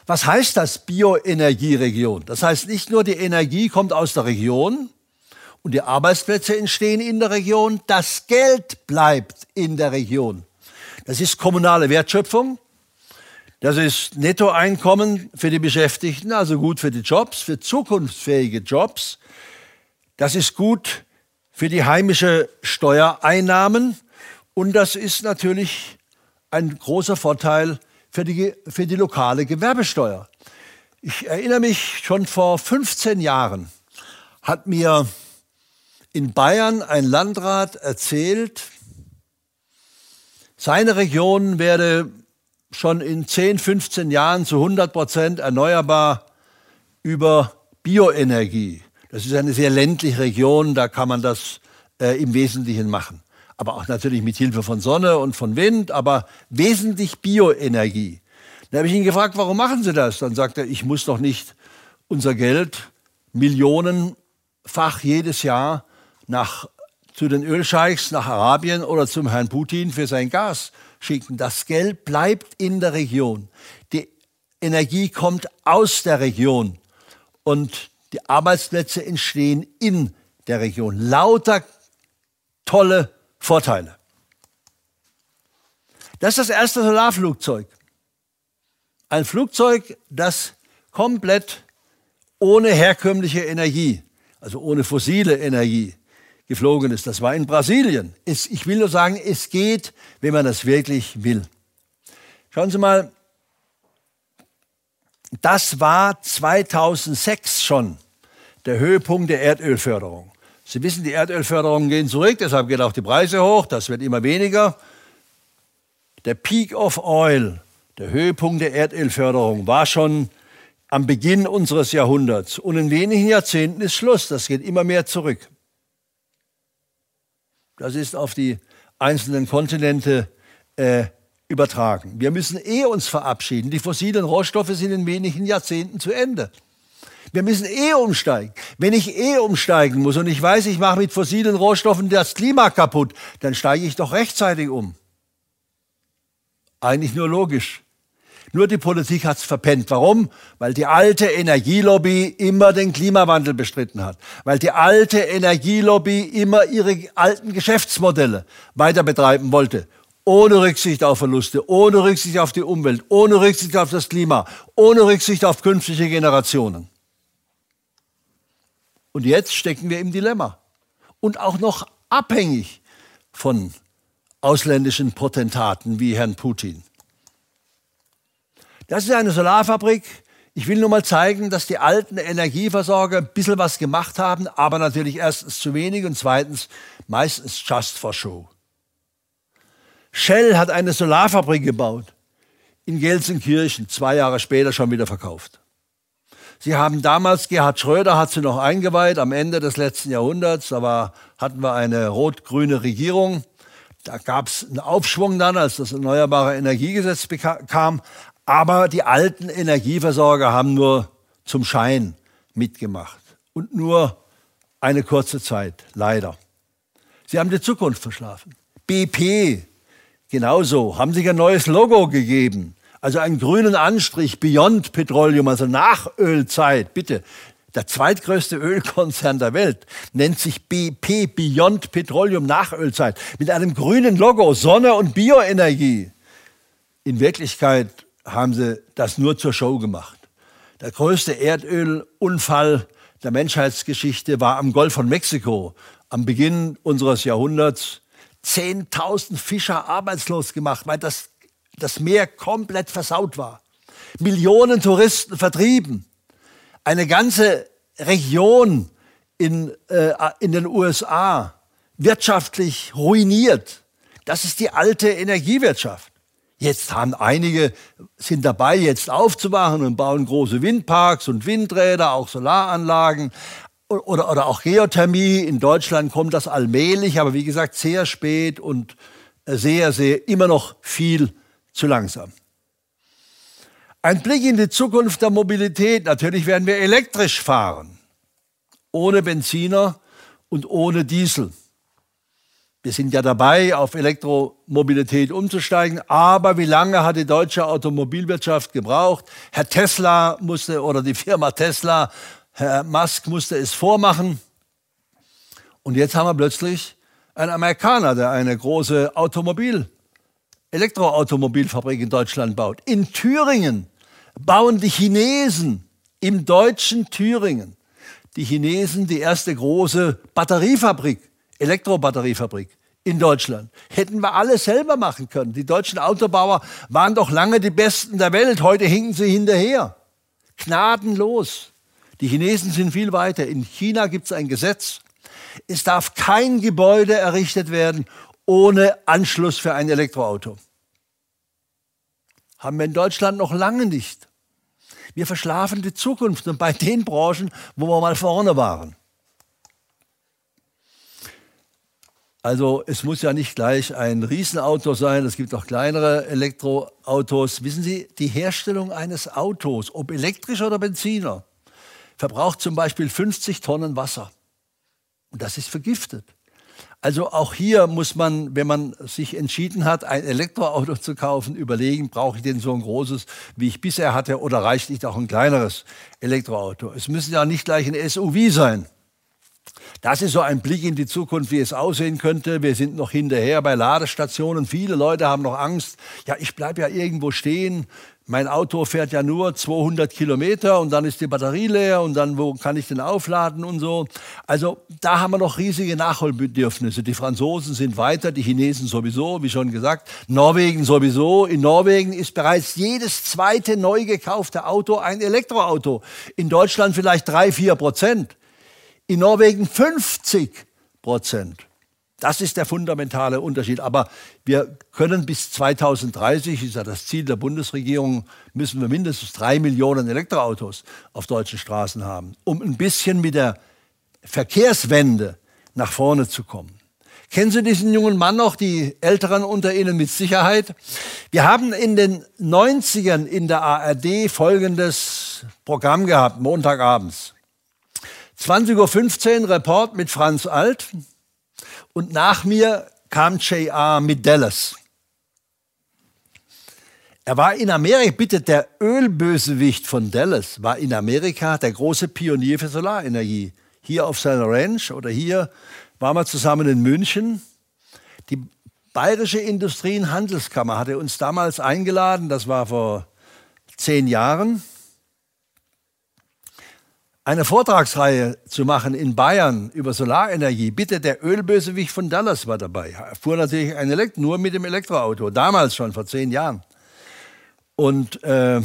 Was heißt das Bioenergieregion? Das heißt nicht nur, die Energie kommt aus der Region und die Arbeitsplätze entstehen in der Region, das Geld bleibt in der Region. Das ist kommunale Wertschöpfung, das ist Nettoeinkommen für die Beschäftigten, also gut für die Jobs, für zukunftsfähige Jobs. Das ist gut für die heimische Steuereinnahmen und das ist natürlich ein großer Vorteil für die, für die lokale Gewerbesteuer. Ich erinnere mich, schon vor 15 Jahren hat mir in Bayern ein Landrat erzählt, seine Region werde schon in 10, 15 Jahren zu 100 Prozent erneuerbar über Bioenergie. Das ist eine sehr ländliche Region, da kann man das äh, im Wesentlichen machen. Aber auch natürlich mit Hilfe von Sonne und von Wind, aber wesentlich Bioenergie. Dann habe ich ihn gefragt, warum machen Sie das? Dann sagt er, ich muss doch nicht unser Geld millionenfach jedes Jahr nach, zu den Ölscheichs nach Arabien oder zum Herrn Putin für sein Gas schicken. Das Geld bleibt in der Region. Die Energie kommt aus der Region und die Arbeitsplätze entstehen in der Region. Lauter tolle Vorteile. Das ist das erste Solarflugzeug. Ein Flugzeug, das komplett ohne herkömmliche Energie, also ohne fossile Energie geflogen ist. Das war in Brasilien. Es, ich will nur sagen, es geht, wenn man das wirklich will. Schauen Sie mal, das war 2006 schon der Höhepunkt der Erdölförderung. Sie wissen, die Erdölförderungen gehen zurück, deshalb gehen auch die Preise hoch, das wird immer weniger. Der Peak of Oil, der Höhepunkt der Erdölförderung, war schon am Beginn unseres Jahrhunderts. Und in wenigen Jahrzehnten ist Schluss, das geht immer mehr zurück. Das ist auf die einzelnen Kontinente äh, übertragen. Wir müssen eh uns verabschieden. Die fossilen Rohstoffe sind in wenigen Jahrzehnten zu Ende. Wir müssen eh umsteigen. Wenn ich eh umsteigen muss und ich weiß, ich mache mit fossilen Rohstoffen das Klima kaputt, dann steige ich doch rechtzeitig um. Eigentlich nur logisch. Nur die Politik hat es verpennt. Warum? Weil die alte Energielobby immer den Klimawandel bestritten hat. Weil die alte Energielobby immer ihre alten Geschäftsmodelle weiter betreiben wollte. Ohne Rücksicht auf Verluste, ohne Rücksicht auf die Umwelt, ohne Rücksicht auf das Klima, ohne Rücksicht auf künftige Generationen. Und jetzt stecken wir im Dilemma. Und auch noch abhängig von ausländischen Potentaten wie Herrn Putin. Das ist eine Solarfabrik. Ich will nur mal zeigen, dass die alten Energieversorger ein bisschen was gemacht haben, aber natürlich erstens zu wenig und zweitens meistens just for show. Shell hat eine Solarfabrik gebaut in Gelsenkirchen, zwei Jahre später schon wieder verkauft. Sie haben damals, Gerhard Schröder hat sie noch eingeweiht, am Ende des letzten Jahrhunderts, da war, hatten wir eine rot-grüne Regierung. Da gab es einen Aufschwung dann, als das Erneuerbare Energiegesetz kam. Aber die alten Energieversorger haben nur zum Schein mitgemacht. Und nur eine kurze Zeit, leider. Sie haben die Zukunft verschlafen. BP, genauso, haben sich ein neues Logo gegeben. Also einen grünen Anstrich, Beyond Petroleum, also nach Ölzeit. Bitte, der zweitgrößte Ölkonzern der Welt nennt sich BP, Beyond Petroleum Nachölzeit, mit einem grünen Logo, Sonne und Bioenergie. In Wirklichkeit haben sie das nur zur Show gemacht. Der größte Erdölunfall der Menschheitsgeschichte war am Golf von Mexiko am Beginn unseres Jahrhunderts. 10.000 Fischer arbeitslos gemacht, weil das das Meer komplett versaut war. Millionen Touristen vertrieben. Eine ganze Region in, äh, in den USA wirtschaftlich ruiniert. Das ist die alte Energiewirtschaft. Jetzt haben einige, sind dabei, jetzt aufzuwachen und bauen große Windparks und Windräder, auch Solaranlagen oder, oder auch Geothermie. In Deutschland kommt das allmählich, aber wie gesagt, sehr spät und sehr, sehr, immer noch viel zu langsam. Ein Blick in die Zukunft der Mobilität. Natürlich werden wir elektrisch fahren. Ohne Benziner und ohne Diesel. Wir sind ja dabei, auf Elektromobilität umzusteigen. Aber wie lange hat die deutsche Automobilwirtschaft gebraucht? Herr Tesla musste oder die Firma Tesla, Herr Musk musste es vormachen. Und jetzt haben wir plötzlich einen Amerikaner, der eine große Automobil, Elektroautomobilfabrik in Deutschland baut. In Thüringen bauen die Chinesen im deutschen Thüringen, die Chinesen die erste große Batteriefabrik, Elektrobatteriefabrik in Deutschland. Hätten wir alles selber machen können. Die deutschen Autobauer waren doch lange die Besten der Welt. Heute hinken sie hinterher. Gnadenlos. Die Chinesen sind viel weiter. In China gibt es ein Gesetz. Es darf kein Gebäude errichtet werden ohne Anschluss für ein Elektroauto. Haben wir in Deutschland noch lange nicht. Wir verschlafen die Zukunft und bei den Branchen, wo wir mal vorne waren. Also es muss ja nicht gleich ein Riesenauto sein, es gibt auch kleinere Elektroautos. Wissen Sie, die Herstellung eines Autos, ob elektrisch oder Benziner, verbraucht zum Beispiel 50 Tonnen Wasser. Und das ist vergiftet. Also auch hier muss man, wenn man sich entschieden hat, ein Elektroauto zu kaufen, überlegen, brauche ich denn so ein großes, wie ich bisher hatte, oder reicht nicht auch ein kleineres Elektroauto? Es müssen ja nicht gleich ein SUV sein. Das ist so ein Blick in die Zukunft, wie es aussehen könnte. Wir sind noch hinterher bei Ladestationen. Viele Leute haben noch Angst. Ja, ich bleibe ja irgendwo stehen mein Auto fährt ja nur 200 Kilometer und dann ist die Batterie leer und dann wo kann ich den aufladen und so. Also da haben wir noch riesige Nachholbedürfnisse. Die Franzosen sind weiter, die Chinesen sowieso, wie schon gesagt, Norwegen sowieso. In Norwegen ist bereits jedes zweite neu gekaufte Auto ein Elektroauto. In Deutschland vielleicht drei, vier Prozent. In Norwegen 50 Prozent. Das ist der fundamentale Unterschied. Aber wir können bis 2030, ist ja das Ziel der Bundesregierung, müssen wir mindestens drei Millionen Elektroautos auf deutschen Straßen haben, um ein bisschen mit der Verkehrswende nach vorne zu kommen. Kennen Sie diesen jungen Mann noch, die Älteren unter Ihnen mit Sicherheit? Wir haben in den 90ern in der ARD folgendes Programm gehabt, Montagabends. 20.15 Uhr Report mit Franz Alt. Und nach mir kam J.R. mit Dallas. Er war in Amerika, bitte, der Ölbösewicht von Dallas war in Amerika der große Pionier für Solarenergie. Hier auf seiner Ranch oder hier waren wir zusammen in München. Die Bayerische Industrie- und Handelskammer hatte uns damals eingeladen, das war vor zehn Jahren eine Vortragsreihe zu machen in Bayern über Solarenergie. Bitte, der Ölbösewicht von Dallas war dabei. Er fuhr natürlich ein Elekt nur mit dem Elektroauto, damals schon, vor zehn Jahren. Und äh,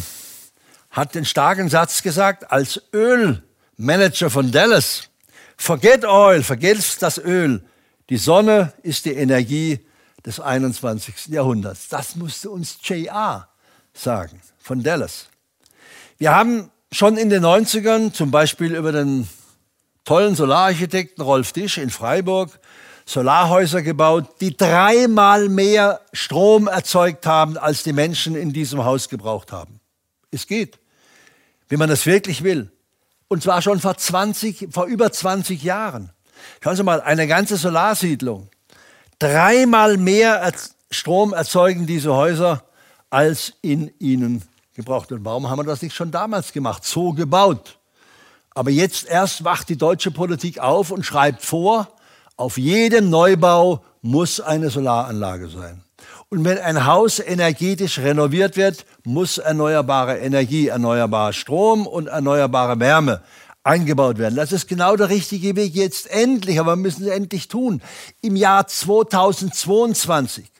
hat den starken Satz gesagt, als Ölmanager von Dallas, forget oil, vergesst das Öl. Die Sonne ist die Energie des 21. Jahrhunderts. Das musste uns JR sagen, von Dallas. Wir haben schon in den 90ern, zum Beispiel über den tollen Solararchitekten Rolf Disch in Freiburg, Solarhäuser gebaut, die dreimal mehr Strom erzeugt haben, als die Menschen in diesem Haus gebraucht haben. Es geht, wenn man das wirklich will. Und zwar schon vor 20, vor über 20 Jahren. Schauen Sie mal, eine ganze Solarsiedlung. Dreimal mehr Strom erzeugen diese Häuser, als in ihnen gebraucht. Und warum haben wir das nicht schon damals gemacht, so gebaut? Aber jetzt erst wacht die deutsche Politik auf und schreibt vor, auf jedem Neubau muss eine Solaranlage sein. Und wenn ein Haus energetisch renoviert wird, muss erneuerbare Energie, erneuerbarer Strom und erneuerbare Wärme eingebaut werden. Das ist genau der richtige Weg jetzt endlich, aber wir müssen es endlich tun. Im Jahr 2022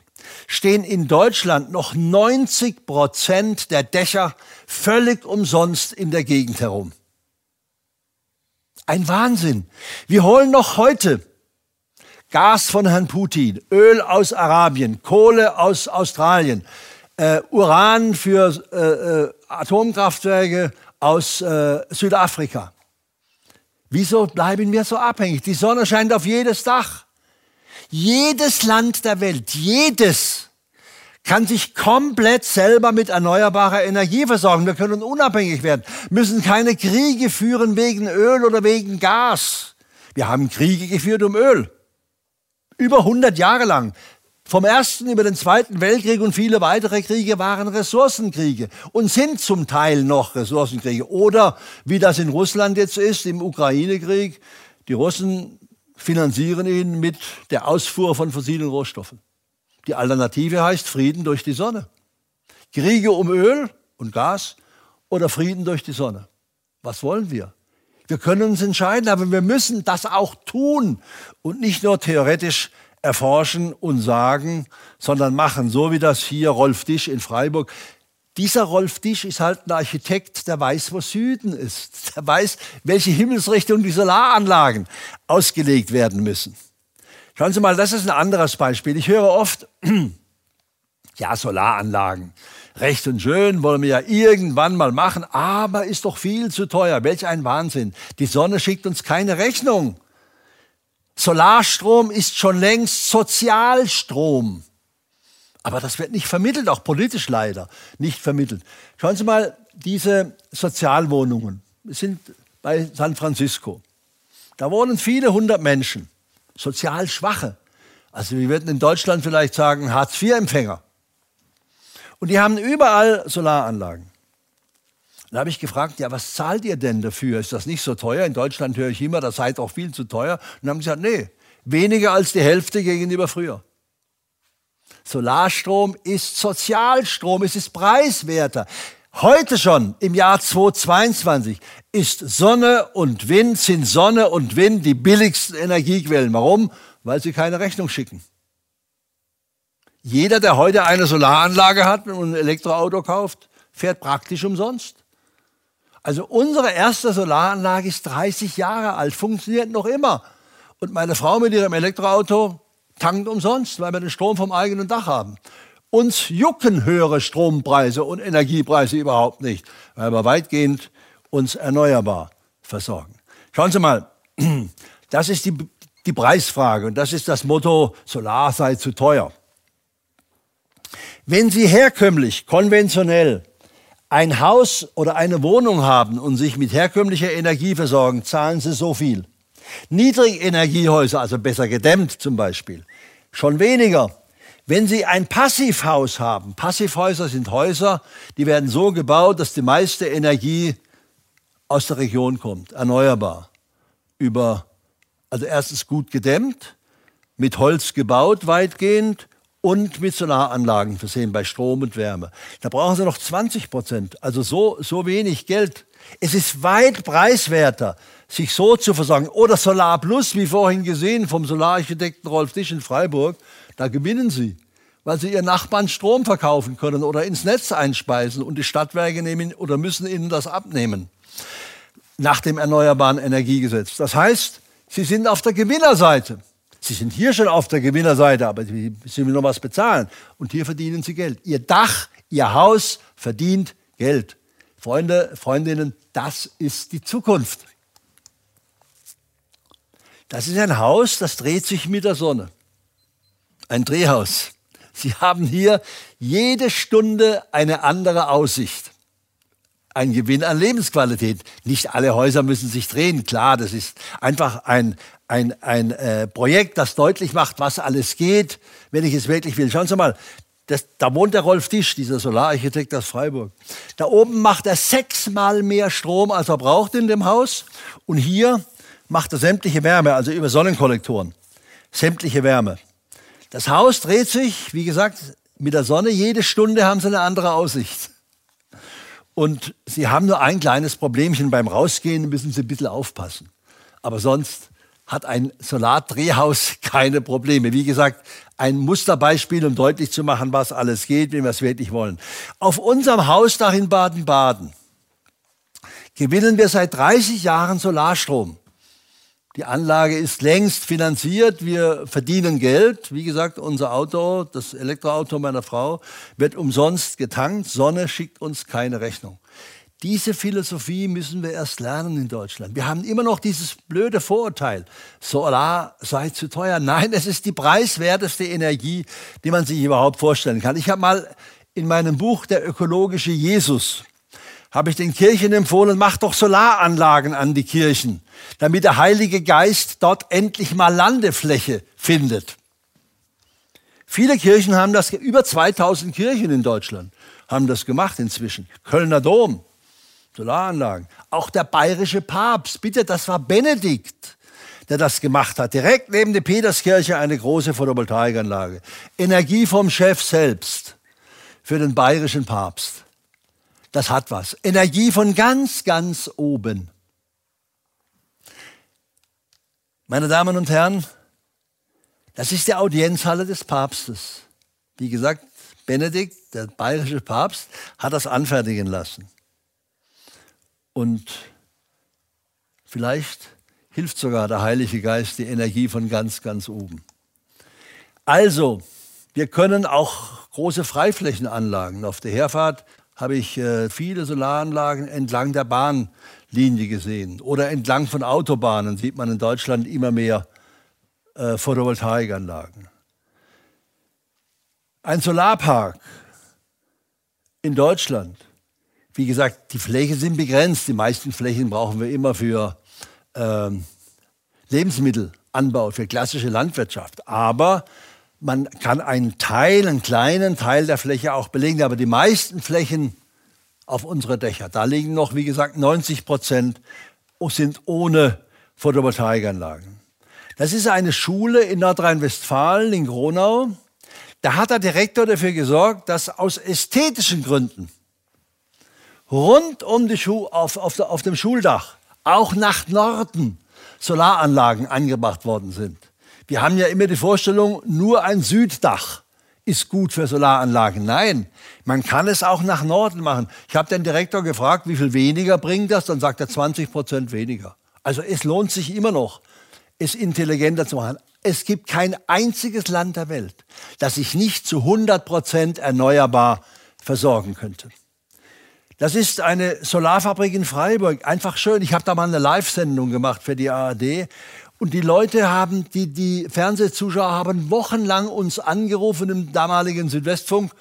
stehen in Deutschland noch 90 Prozent der Dächer völlig umsonst in der Gegend herum. Ein Wahnsinn. Wir holen noch heute Gas von Herrn Putin, Öl aus Arabien, Kohle aus Australien, äh, Uran für äh, äh, Atomkraftwerke aus äh, Südafrika. Wieso bleiben wir so abhängig? Die Sonne scheint auf jedes Dach. Jedes Land der Welt, jedes kann sich komplett selber mit erneuerbarer Energie versorgen. Wir können unabhängig werden, müssen keine Kriege führen wegen Öl oder wegen Gas. Wir haben Kriege geführt um Öl. Über 100 Jahre lang. Vom Ersten über den Zweiten Weltkrieg und viele weitere Kriege waren Ressourcenkriege und sind zum Teil noch Ressourcenkriege. Oder wie das in Russland jetzt ist, im Ukraine-Krieg, die Russen finanzieren ihn mit der Ausfuhr von fossilen Rohstoffen. Die Alternative heißt Frieden durch die Sonne. Kriege um Öl und Gas oder Frieden durch die Sonne. Was wollen wir? Wir können uns entscheiden, aber wir müssen das auch tun und nicht nur theoretisch erforschen und sagen, sondern machen, so wie das hier Rolf Disch in Freiburg. Dieser Rolf Disch ist halt ein Architekt, der weiß, wo Süden ist. Der weiß, welche Himmelsrichtung die Solaranlagen ausgelegt werden müssen. Schauen Sie mal, das ist ein anderes Beispiel. Ich höre oft, ja, Solaranlagen, recht und schön, wollen wir ja irgendwann mal machen, aber ist doch viel zu teuer. Welch ein Wahnsinn. Die Sonne schickt uns keine Rechnung. Solarstrom ist schon längst Sozialstrom. Aber das wird nicht vermittelt, auch politisch leider nicht vermittelt. Schauen Sie mal, diese Sozialwohnungen sind bei San Francisco. Da wohnen viele hundert Menschen, sozial Schwache. Also wir würden in Deutschland vielleicht sagen Hartz-IV-Empfänger. Und die haben überall Solaranlagen. Dann habe ich gefragt, ja, was zahlt ihr denn dafür? Ist das nicht so teuer? In Deutschland höre ich immer, das sei doch viel zu teuer. Und dann haben sie gesagt, nee, weniger als die Hälfte gegenüber früher. Solarstrom ist Sozialstrom, es ist preiswerter. Heute schon, im Jahr 2022, ist Sonne und Wind, sind Sonne und Wind die billigsten Energiequellen. Warum? Weil sie keine Rechnung schicken. Jeder, der heute eine Solaranlage hat und ein Elektroauto kauft, fährt praktisch umsonst. Also unsere erste Solaranlage ist 30 Jahre alt, funktioniert noch immer. Und meine Frau mit ihrem Elektroauto tankt umsonst, weil wir den Strom vom eigenen Dach haben. Uns jucken höhere Strompreise und Energiepreise überhaupt nicht, weil wir weitgehend uns erneuerbar versorgen. Schauen Sie mal, das ist die, die Preisfrage und das ist das Motto, Solar sei zu teuer. Wenn Sie herkömmlich, konventionell ein Haus oder eine Wohnung haben und sich mit herkömmlicher Energie versorgen, zahlen Sie so viel. Niedrigenergiehäuser, also besser gedämmt zum Beispiel, schon weniger. Wenn Sie ein Passivhaus haben, Passivhäuser sind Häuser, die werden so gebaut, dass die meiste Energie aus der Region kommt, erneuerbar. Über, also erstens gut gedämmt, mit Holz gebaut weitgehend und mit Solaranlagen versehen bei Strom und Wärme. Da brauchen Sie noch 20 Prozent, also so, so wenig Geld. Es ist weit preiswerter, sich so zu versorgen. Oder Solar Plus, wie vorhin gesehen vom Solararchitekten Rolf Disch in Freiburg, da gewinnen Sie, weil Sie Ihren Nachbarn Strom verkaufen können oder ins Netz einspeisen und die Stadtwerke nehmen oder müssen Ihnen das abnehmen nach dem Erneuerbaren Energiegesetz. Das heißt, Sie sind auf der Gewinnerseite. Sie sind hier schon auf der Gewinnerseite, aber Sie müssen noch was bezahlen. Und hier verdienen Sie Geld. Ihr Dach, Ihr Haus verdient Geld. Freunde, Freundinnen, das ist die Zukunft. Das ist ein Haus, das dreht sich mit der Sonne. Ein Drehhaus. Sie haben hier jede Stunde eine andere Aussicht. Ein Gewinn an Lebensqualität. Nicht alle Häuser müssen sich drehen, klar, das ist einfach ein, ein, ein äh, Projekt, das deutlich macht, was alles geht, wenn ich es wirklich will. Schauen Sie mal, das, da wohnt der Rolf Tisch, dieser Solararchitekt aus Freiburg. Da oben macht er sechsmal mehr Strom, als er braucht in dem Haus. Und hier macht er sämtliche Wärme, also über Sonnenkollektoren. Sämtliche Wärme. Das Haus dreht sich, wie gesagt, mit der Sonne. Jede Stunde haben sie eine andere Aussicht. Und sie haben nur ein kleines Problemchen. Beim Rausgehen müssen sie ein bisschen aufpassen. Aber sonst hat ein Solardrehhaus keine Probleme. Wie gesagt, ein Musterbeispiel, um deutlich zu machen, was alles geht, wenn wir es wirklich wollen. Auf unserem Hausdach in Baden-Baden gewinnen wir seit 30 Jahren Solarstrom. Die Anlage ist längst finanziert. Wir verdienen Geld. Wie gesagt, unser Auto, das Elektroauto meiner Frau, wird umsonst getankt. Sonne schickt uns keine Rechnung. Diese Philosophie müssen wir erst lernen in Deutschland. Wir haben immer noch dieses blöde Vorurteil, Solar sei zu teuer. Nein, es ist die preiswerteste Energie, die man sich überhaupt vorstellen kann. Ich habe mal in meinem Buch Der ökologische Jesus habe ich den Kirchen empfohlen, macht doch Solaranlagen an die Kirchen, damit der Heilige Geist dort endlich mal Landefläche findet. Viele Kirchen haben das, über 2000 Kirchen in Deutschland haben das gemacht inzwischen. Kölner Dom, Solaranlagen. Auch der bayerische Papst, bitte, das war Benedikt, der das gemacht hat. Direkt neben der Peterskirche eine große Photovoltaikanlage. Energie vom Chef selbst für den bayerischen Papst. Das hat was. Energie von ganz, ganz oben. Meine Damen und Herren, das ist die Audienzhalle des Papstes. Wie gesagt, Benedikt, der bayerische Papst, hat das anfertigen lassen. Und vielleicht hilft sogar der Heilige Geist die Energie von ganz, ganz oben. Also, wir können auch große Freiflächenanlagen. Auf der Herfahrt habe ich äh, viele Solaranlagen entlang der Bahnlinie gesehen. Oder entlang von Autobahnen sieht man in Deutschland immer mehr äh, Photovoltaikanlagen. Ein Solarpark in Deutschland wie gesagt, die Flächen sind begrenzt. Die meisten Flächen brauchen wir immer für ähm, Lebensmittelanbau, für klassische Landwirtschaft. Aber man kann einen Teil, einen kleinen Teil der Fläche auch belegen. Aber die meisten Flächen auf unsere Dächer, da liegen noch, wie gesagt, 90 Prozent sind ohne Photovoltaikanlagen. Das ist eine Schule in Nordrhein-Westfalen, in Gronau. Da hat der Direktor dafür gesorgt, dass aus ästhetischen Gründen rund um die Schu auf, auf, auf dem Schuldach, auch nach Norden, Solaranlagen angebracht worden sind. Wir haben ja immer die Vorstellung, nur ein Süddach ist gut für Solaranlagen. Nein, man kann es auch nach Norden machen. Ich habe den Direktor gefragt, wie viel weniger bringt das? Dann sagt er 20 Prozent weniger. Also es lohnt sich immer noch, es intelligenter zu machen. Es gibt kein einziges Land der Welt, das sich nicht zu 100 Prozent erneuerbar versorgen könnte. Das ist eine Solarfabrik in Freiburg. Einfach schön. Ich habe da mal eine Live-Sendung gemacht für die ARD. Und die Leute haben, die, die Fernsehzuschauer haben wochenlang uns angerufen im damaligen Südwestfunk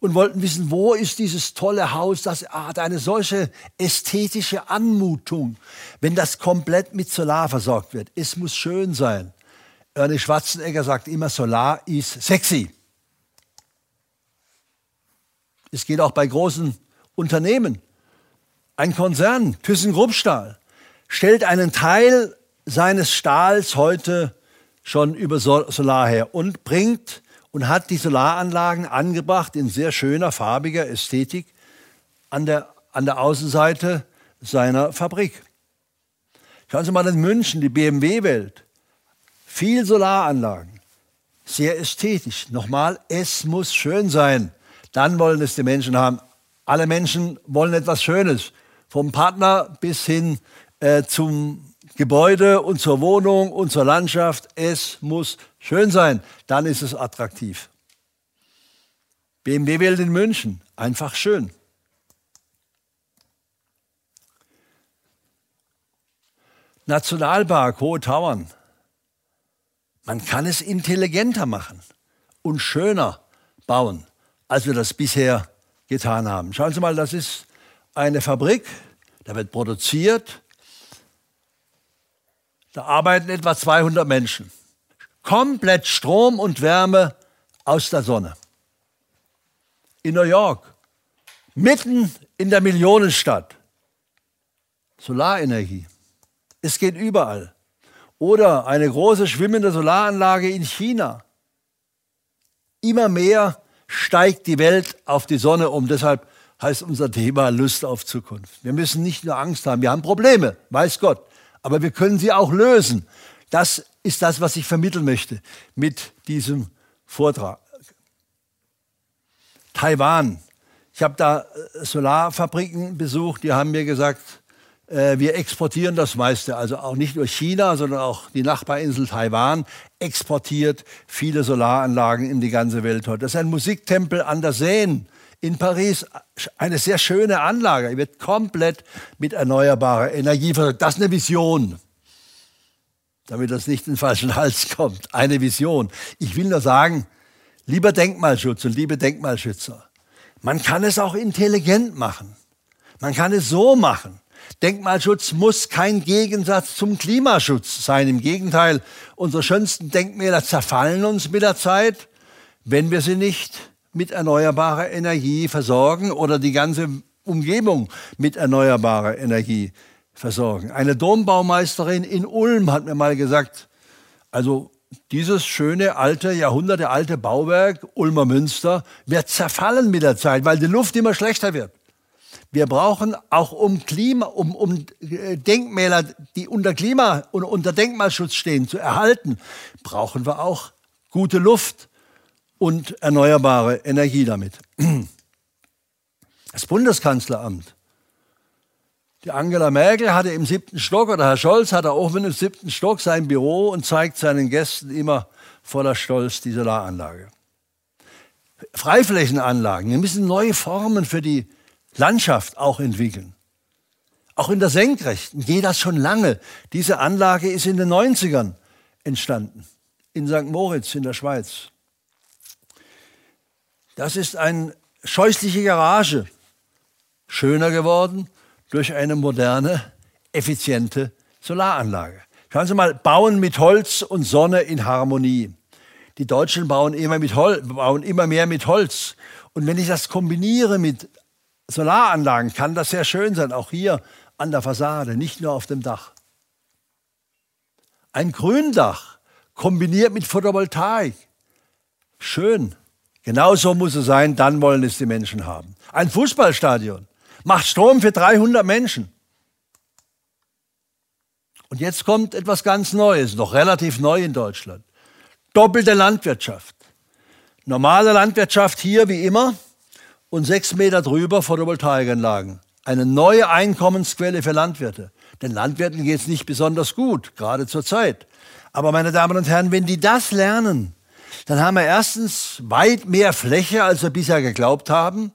und wollten wissen, wo ist dieses tolle Haus, das hat eine solche ästhetische Anmutung, wenn das komplett mit Solar versorgt wird. Es muss schön sein. Ernie Schwarzenegger sagt immer, Solar ist sexy. Es geht auch bei großen Unternehmen, ein Konzern, ThyssenKrupp Stahl, stellt einen Teil seines Stahls heute schon über Solar her und bringt und hat die Solaranlagen angebracht in sehr schöner, farbiger Ästhetik an der, an der Außenseite seiner Fabrik. Schauen Sie mal in München, die BMW-Welt. Viel Solaranlagen, sehr ästhetisch. Nochmal, es muss schön sein. Dann wollen es die Menschen haben. Alle Menschen wollen etwas Schönes, vom Partner bis hin äh, zum Gebäude und zur Wohnung und zur Landschaft. Es muss schön sein, dann ist es attraktiv. BMW Welt in München, einfach schön. Nationalpark Hohe Tauern. Man kann es intelligenter machen und schöner bauen, als wir das bisher getan haben. Schauen Sie mal, das ist eine Fabrik, da wird produziert, da arbeiten etwa 200 Menschen. Komplett Strom und Wärme aus der Sonne. In New York, mitten in der Millionenstadt. Solarenergie. Es geht überall. Oder eine große schwimmende Solaranlage in China. Immer mehr steigt die Welt auf die Sonne um. Deshalb heißt unser Thema Lust auf Zukunft. Wir müssen nicht nur Angst haben, wir haben Probleme, weiß Gott, aber wir können sie auch lösen. Das ist das, was ich vermitteln möchte mit diesem Vortrag. Taiwan. Ich habe da äh, Solarfabriken besucht, die haben mir gesagt, äh, wir exportieren das meiste, also auch nicht nur China, sondern auch die Nachbarinsel Taiwan exportiert viele Solaranlagen in die ganze Welt heute. Das ist ein Musiktempel an der Seine in Paris. Eine sehr schöne Anlage. Die wird komplett mit erneuerbarer Energie versorgt. Das ist eine Vision. Damit das nicht in den falschen Hals kommt. Eine Vision. Ich will nur sagen, lieber Denkmalschutz und liebe Denkmalschützer, man kann es auch intelligent machen. Man kann es so machen. Denkmalschutz muss kein Gegensatz zum Klimaschutz sein. Im Gegenteil, unsere schönsten Denkmäler zerfallen uns mit der Zeit, wenn wir sie nicht mit erneuerbarer Energie versorgen oder die ganze Umgebung mit erneuerbarer Energie versorgen. Eine Dombaumeisterin in Ulm hat mir mal gesagt, also dieses schöne alte, jahrhundertealte Bauwerk Ulmer Münster wird zerfallen mit der Zeit, weil die Luft immer schlechter wird. Wir brauchen auch um Klima, um, um äh, Denkmäler, die unter Klima und unter Denkmalschutz stehen, zu erhalten, brauchen wir auch gute Luft und erneuerbare Energie damit. Das Bundeskanzleramt. Die Angela Merkel hatte im siebten Stock oder Herr Scholz hatte auch im siebten Stock sein Büro und zeigt seinen Gästen immer voller Stolz die Solaranlage. Freiflächenanlagen. Wir müssen neue Formen für die Landschaft auch entwickeln. Auch in der Senkrechten geht das schon lange. Diese Anlage ist in den 90ern entstanden, in St. Moritz in der Schweiz. Das ist eine scheußliche Garage, schöner geworden durch eine moderne, effiziente Solaranlage. Schauen Sie mal, bauen mit Holz und Sonne in Harmonie. Die Deutschen bauen immer, mit Hol bauen immer mehr mit Holz. Und wenn ich das kombiniere mit Solaranlagen kann das sehr schön sein, auch hier an der Fassade, nicht nur auf dem Dach. Ein Gründach kombiniert mit Photovoltaik. Schön. Genauso muss es sein, dann wollen es die Menschen haben. Ein Fußballstadion macht Strom für 300 Menschen. Und jetzt kommt etwas ganz Neues, noch relativ neu in Deutschland. Doppelte Landwirtschaft. Normale Landwirtschaft hier wie immer, und sechs Meter drüber Photovoltaikanlagen. Eine neue Einkommensquelle für Landwirte. Den Landwirten geht es nicht besonders gut, gerade zur Zeit. Aber meine Damen und Herren, wenn die das lernen, dann haben wir erstens weit mehr Fläche, als wir bisher geglaubt haben.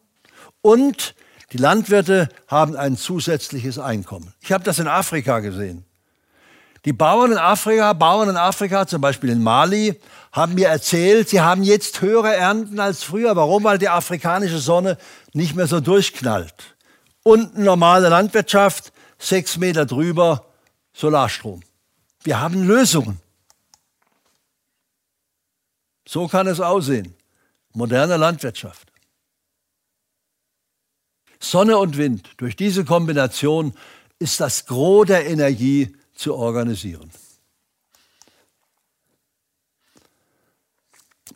Und die Landwirte haben ein zusätzliches Einkommen. Ich habe das in Afrika gesehen. Die Bauern in Afrika, Bauern in Afrika, zum Beispiel in Mali, haben mir erzählt, sie haben jetzt höhere Ernten als früher. Warum? Weil die afrikanische Sonne nicht mehr so durchknallt. Unten normale Landwirtschaft, sechs Meter drüber Solarstrom. Wir haben Lösungen. So kann es aussehen. Moderne Landwirtschaft. Sonne und Wind, durch diese Kombination ist das Gros der Energie zu organisieren.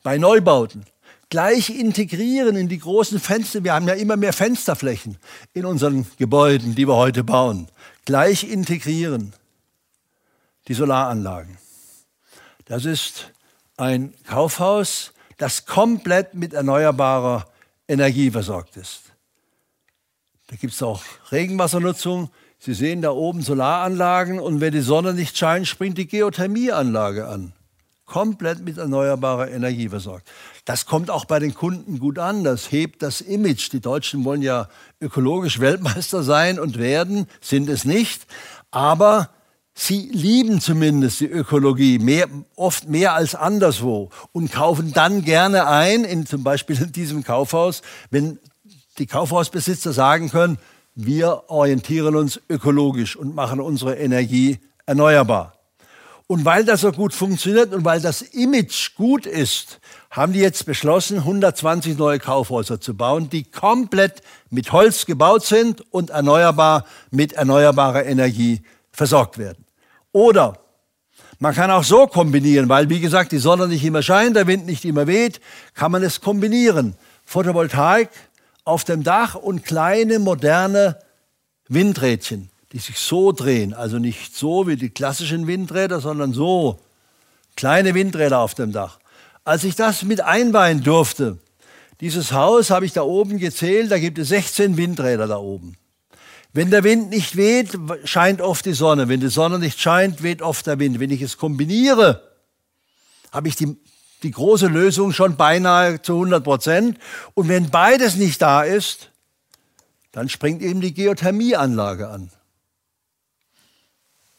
Bei Neubauten gleich integrieren in die großen Fenster. Wir haben ja immer mehr Fensterflächen in unseren Gebäuden, die wir heute bauen. Gleich integrieren die Solaranlagen. Das ist ein Kaufhaus, das komplett mit erneuerbarer Energie versorgt ist. Da gibt es auch Regenwassernutzung, Sie sehen da oben Solaranlagen und wenn die Sonne nicht scheint, springt die Geothermieanlage an. Komplett mit erneuerbarer Energie versorgt. Das kommt auch bei den Kunden gut an. Das hebt das Image. Die Deutschen wollen ja ökologisch Weltmeister sein und werden, sind es nicht. Aber sie lieben zumindest die Ökologie, mehr, oft mehr als anderswo und kaufen dann gerne ein, in, zum Beispiel in diesem Kaufhaus, wenn die Kaufhausbesitzer sagen können, wir orientieren uns ökologisch und machen unsere Energie erneuerbar. Und weil das so gut funktioniert und weil das Image gut ist, haben die jetzt beschlossen, 120 neue Kaufhäuser zu bauen, die komplett mit Holz gebaut sind und erneuerbar mit erneuerbarer Energie versorgt werden. Oder man kann auch so kombinieren, weil wie gesagt die Sonne nicht immer scheint, der Wind nicht immer weht, kann man es kombinieren. Photovoltaik auf dem Dach und kleine moderne Windrädchen, die sich so drehen, also nicht so wie die klassischen Windräder, sondern so, kleine Windräder auf dem Dach. Als ich das mit einweihen durfte, dieses Haus habe ich da oben gezählt, da gibt es 16 Windräder da oben. Wenn der Wind nicht weht, scheint oft die Sonne. Wenn die Sonne nicht scheint, weht oft der Wind. Wenn ich es kombiniere, habe ich die, die große Lösung schon beinahe zu 100 Prozent. Und wenn beides nicht da ist, dann springt eben die Geothermieanlage an.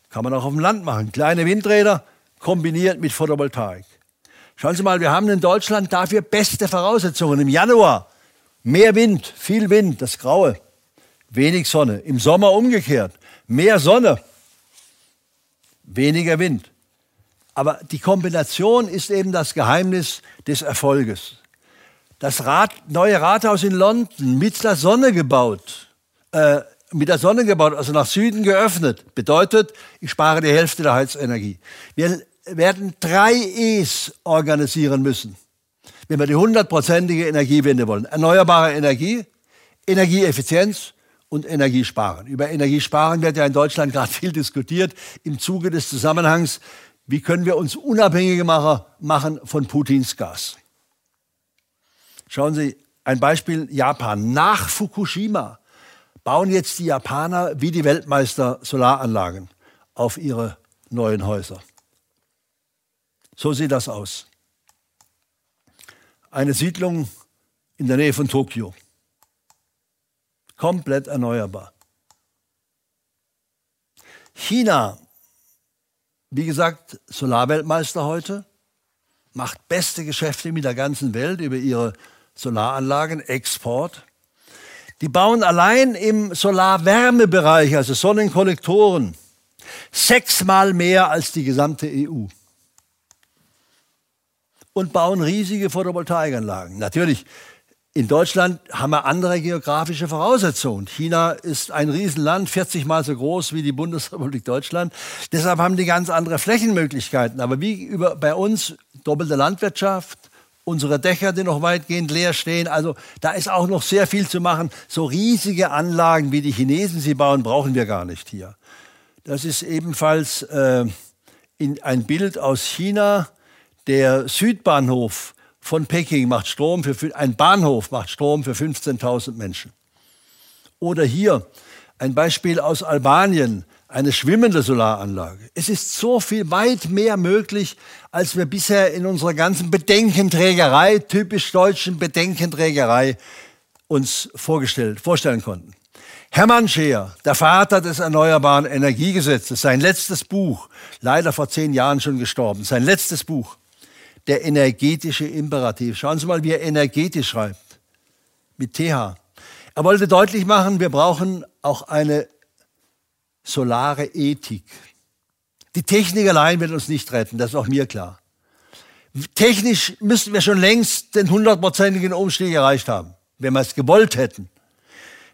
Kann man auch auf dem Land machen. Kleine Windräder kombiniert mit Photovoltaik. Schauen Sie mal, wir haben in Deutschland dafür beste Voraussetzungen. Im Januar mehr Wind, viel Wind, das Graue wenig Sonne. Im Sommer umgekehrt, mehr Sonne, weniger Wind. Aber die Kombination ist eben das Geheimnis des Erfolges. Das Rad, neue Rathaus in London mit der Sonne gebaut, äh, mit der Sonne gebaut, also nach Süden geöffnet, bedeutet, ich spare die Hälfte der Heizenergie. Wir werden drei E's organisieren müssen, wenn wir die hundertprozentige Energiewende wollen. Erneuerbare Energie, Energieeffizienz und Energiesparen. Über Energiesparen wird ja in Deutschland gerade viel diskutiert im Zuge des Zusammenhangs, wie können wir uns unabhängiger machen von Putins Gas. Schauen Sie, ein Beispiel Japan. Nach Fukushima bauen jetzt die Japaner wie die Weltmeister Solaranlagen auf ihre neuen Häuser. So sieht das aus. Eine Siedlung in der Nähe von Tokio. Komplett erneuerbar. China, wie gesagt, Solarweltmeister heute, macht beste Geschäfte mit der ganzen Welt über ihre Solaranlagen, Export. Die bauen allein im Solarwärmebereich, also Sonnenkollektoren, sechsmal mehr als die gesamte EU. Und bauen riesige Photovoltaikanlagen. Natürlich in Deutschland haben wir andere geografische Voraussetzungen. China ist ein Riesenland, 40 mal so groß wie die Bundesrepublik Deutschland. Deshalb haben die ganz andere Flächenmöglichkeiten. Aber wie über, bei uns doppelte Landwirtschaft, unsere Dächer, die noch weitgehend leer stehen. Also da ist auch noch sehr viel zu machen. So riesige Anlagen, wie die Chinesen sie bauen, brauchen wir gar nicht hier. Das ist ebenfalls äh, in, ein Bild aus China. Der Südbahnhof von Peking macht Strom für, ein Bahnhof macht Strom für 15.000 Menschen. Oder hier ein Beispiel aus Albanien, eine schwimmende Solaranlage. Es ist so viel weit mehr möglich, als wir bisher in unserer ganzen Bedenkenträgerei, typisch deutschen Bedenkenträgerei, uns vorgestellt, vorstellen konnten. Hermann Scheer, der Vater des Erneuerbaren Energiegesetzes, sein letztes Buch, leider vor zehn Jahren schon gestorben, sein letztes Buch, der energetische Imperativ. Schauen Sie mal, wie er energetisch schreibt. Mit TH. Er wollte deutlich machen, wir brauchen auch eine solare Ethik. Die Technik allein wird uns nicht retten, das ist auch mir klar. Technisch müssten wir schon längst den hundertprozentigen Umstieg erreicht haben, wenn wir es gewollt hätten.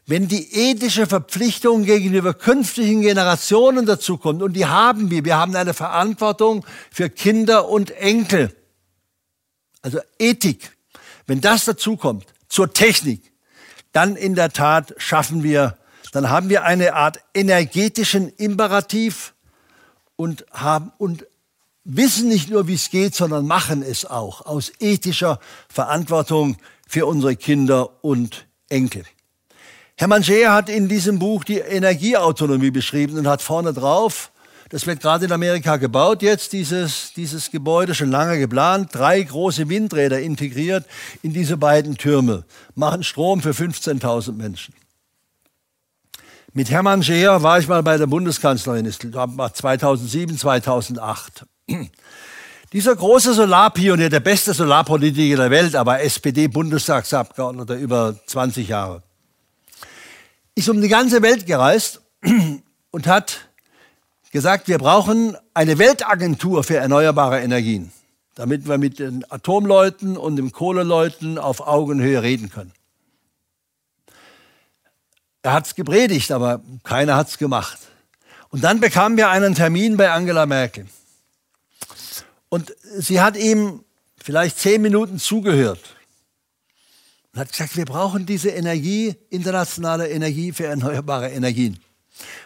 Wenn die ethische Verpflichtung gegenüber künftigen Generationen dazukommt, und die haben wir, wir haben eine Verantwortung für Kinder und Enkel, also Ethik, wenn das dazukommt zur Technik, dann in der Tat schaffen wir, dann haben wir eine Art energetischen Imperativ und haben und wissen nicht nur, wie es geht, sondern machen es auch aus ethischer Verantwortung für unsere Kinder und Enkel. Hermann Scheer hat in diesem Buch die Energieautonomie beschrieben und hat vorne drauf das wird gerade in Amerika gebaut jetzt, dieses, dieses Gebäude, schon lange geplant. Drei große Windräder integriert in diese beiden Türme, machen Strom für 15.000 Menschen. Mit Hermann Scheer war ich mal bei der Bundeskanzlerin, das war 2007, 2008. Dieser große Solarpionier, der beste Solarpolitiker der Welt, aber SPD-Bundestagsabgeordneter über 20 Jahre, ist um die ganze Welt gereist und hat gesagt, wir brauchen eine Weltagentur für erneuerbare Energien, damit wir mit den Atomleuten und den Kohleleuten auf Augenhöhe reden können. Er hat es gepredigt, aber keiner hat es gemacht. Und dann bekamen wir einen Termin bei Angela Merkel. Und sie hat ihm vielleicht zehn Minuten zugehört und hat gesagt, wir brauchen diese Energie, internationale Energie für erneuerbare Energien.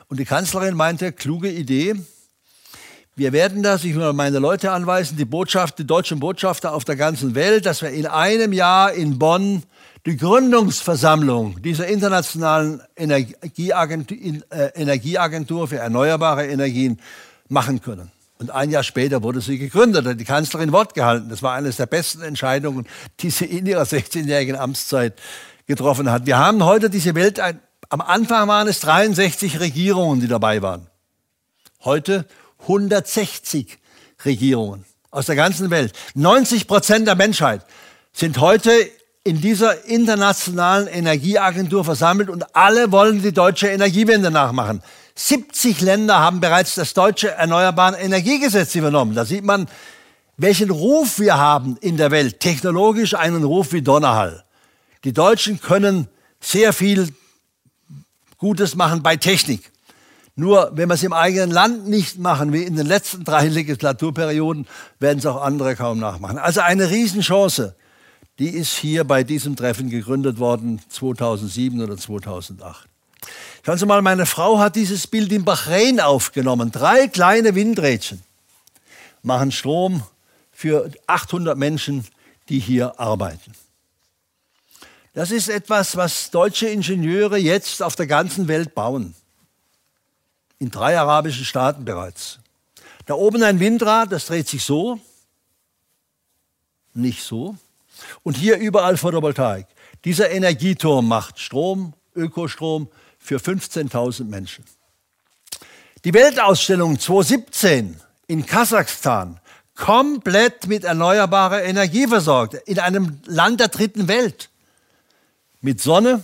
Und die Kanzlerin meinte, kluge Idee. Wir werden das, ich will meine Leute anweisen, die Botschaft, die deutschen Botschafter auf der ganzen Welt, dass wir in einem Jahr in Bonn die Gründungsversammlung dieser internationalen Energieagentur, äh, Energieagentur für erneuerbare Energien machen können. Und ein Jahr später wurde sie gegründet, hat die Kanzlerin Wort gehalten. Das war eines der besten Entscheidungen, die sie in ihrer 16-jährigen Amtszeit getroffen hat. Wir haben heute diese Welt, am Anfang waren es 63 Regierungen, die dabei waren. Heute 160 Regierungen aus der ganzen Welt. 90 Prozent der Menschheit sind heute in dieser internationalen Energieagentur versammelt und alle wollen die deutsche Energiewende nachmachen. 70 Länder haben bereits das deutsche Erneuerbaren Energiegesetz übernommen. Da sieht man, welchen Ruf wir haben in der Welt. Technologisch einen Ruf wie Donnerhall. Die Deutschen können sehr viel Gutes machen bei Technik. Nur wenn wir es im eigenen Land nicht machen, wie in den letzten drei Legislaturperioden, werden es auch andere kaum nachmachen. Also eine Riesenchance, die ist hier bei diesem Treffen gegründet worden, 2007 oder 2008. Schauen Sie mal, meine Frau hat dieses Bild in Bahrain aufgenommen. Drei kleine Windrädchen machen Strom für 800 Menschen, die hier arbeiten. Das ist etwas, was deutsche Ingenieure jetzt auf der ganzen Welt bauen. In drei arabischen Staaten bereits. Da oben ein Windrad, das dreht sich so, nicht so. Und hier überall Photovoltaik. Dieser Energieturm macht Strom, Ökostrom für 15.000 Menschen. Die Weltausstellung 2017 in Kasachstan komplett mit erneuerbarer Energie versorgt, in einem Land der dritten Welt mit Sonne